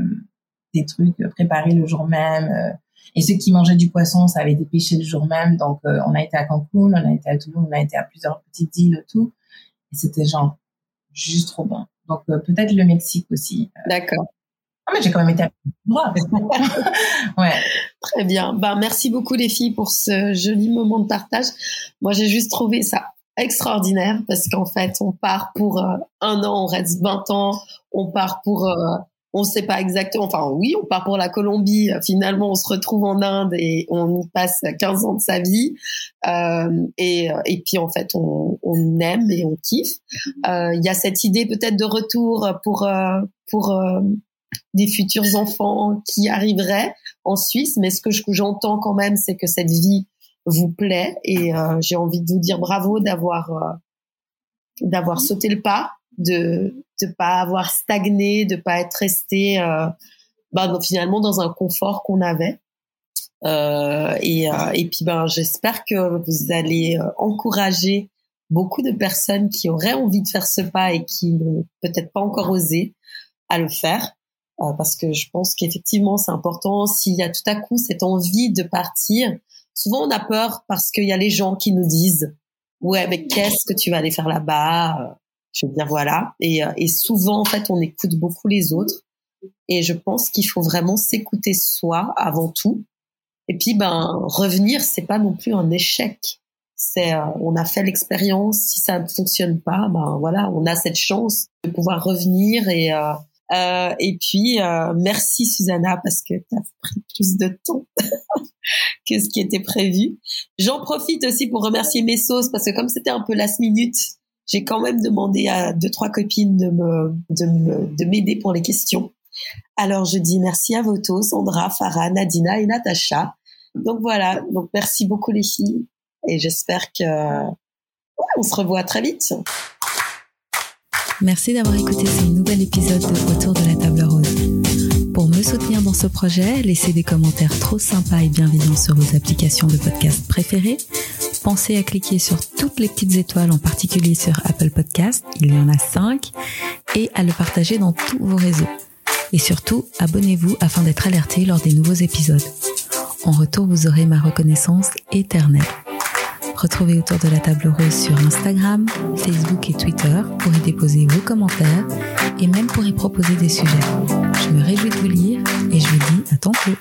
des trucs préparés le jour même. Euh. et ceux qui mangeaient du poisson, ça avait été pêché le jour même. Donc, euh, on a été à Cancun, on a été à Toulouse, on a été à plusieurs petites îles, tout. Et c'était genre juste trop bon. Donc euh, peut-être le Mexique aussi. Euh. D'accord. Ah, mais j'ai quand même été à droit. ouais. Très bien. Ben, merci beaucoup les filles pour ce joli moment de partage. Moi, j'ai juste trouvé ça extraordinaire parce qu'en fait, on part pour euh, un an, on reste 20 ans, on part pour on ne sait pas exactement. Enfin, oui, on part pour la Colombie. Finalement, on se retrouve en Inde et on y passe 15 ans de sa vie. Euh, et, et puis, en fait, on, on aime et on kiffe. Euh, il y a cette idée peut-être de retour pour euh, pour euh, des futurs enfants qui arriveraient en Suisse. Mais ce que j'entends quand même, c'est que cette vie vous plaît et j'ai envie de vous dire bravo d'avoir d'avoir sauté le pas de de pas avoir stagné, de pas être resté euh, bah, finalement dans un confort qu'on avait. Euh, et, euh, et puis ben j'espère que vous allez euh, encourager beaucoup de personnes qui auraient envie de faire ce pas et qui n'ont peut-être pas encore osé à le faire euh, parce que je pense qu'effectivement c'est important s'il y a tout à coup cette envie de partir souvent on a peur parce qu'il y a les gens qui nous disent ouais, mais qu'est-ce que tu vas aller faire là-bas? Je veux dire, voilà. Et, et souvent, en fait, on écoute beaucoup les autres. Et je pense qu'il faut vraiment s'écouter soi avant tout. Et puis, ben, revenir, c'est pas non plus un échec. C'est, euh, on a fait l'expérience. Si ça ne fonctionne pas, ben voilà, on a cette chance de pouvoir revenir et euh, euh, et puis, euh, merci Susanna parce que tu as pris plus de temps que ce qui était prévu. J'en profite aussi pour remercier mes sauces parce que comme c'était un peu last minute, j'ai quand même demandé à deux trois copines de me de me de m'aider pour les questions. Alors je dis merci à Voto, Sandra, Farah, Nadina et Natacha. Donc voilà, donc merci beaucoup les filles et j'espère que ouais, on se revoit très vite. Merci d'avoir écouté ce nouvel épisode de Autour de la table rose. Pour me soutenir dans ce projet, laissez des commentaires trop sympas et bienveillants sur vos applications de podcast préférées. Pensez à cliquer sur toutes les petites étoiles, en particulier sur Apple Podcast, il y en a cinq, et à le partager dans tous vos réseaux. Et surtout, abonnez-vous afin d'être alerté lors des nouveaux épisodes. En retour, vous aurez ma reconnaissance éternelle. Retrouvez autour de la table rose sur Instagram, Facebook et Twitter pour y déposer vos commentaires et même pour y proposer des sujets. Je me réjouis de vous lire et je vous dis à tantôt.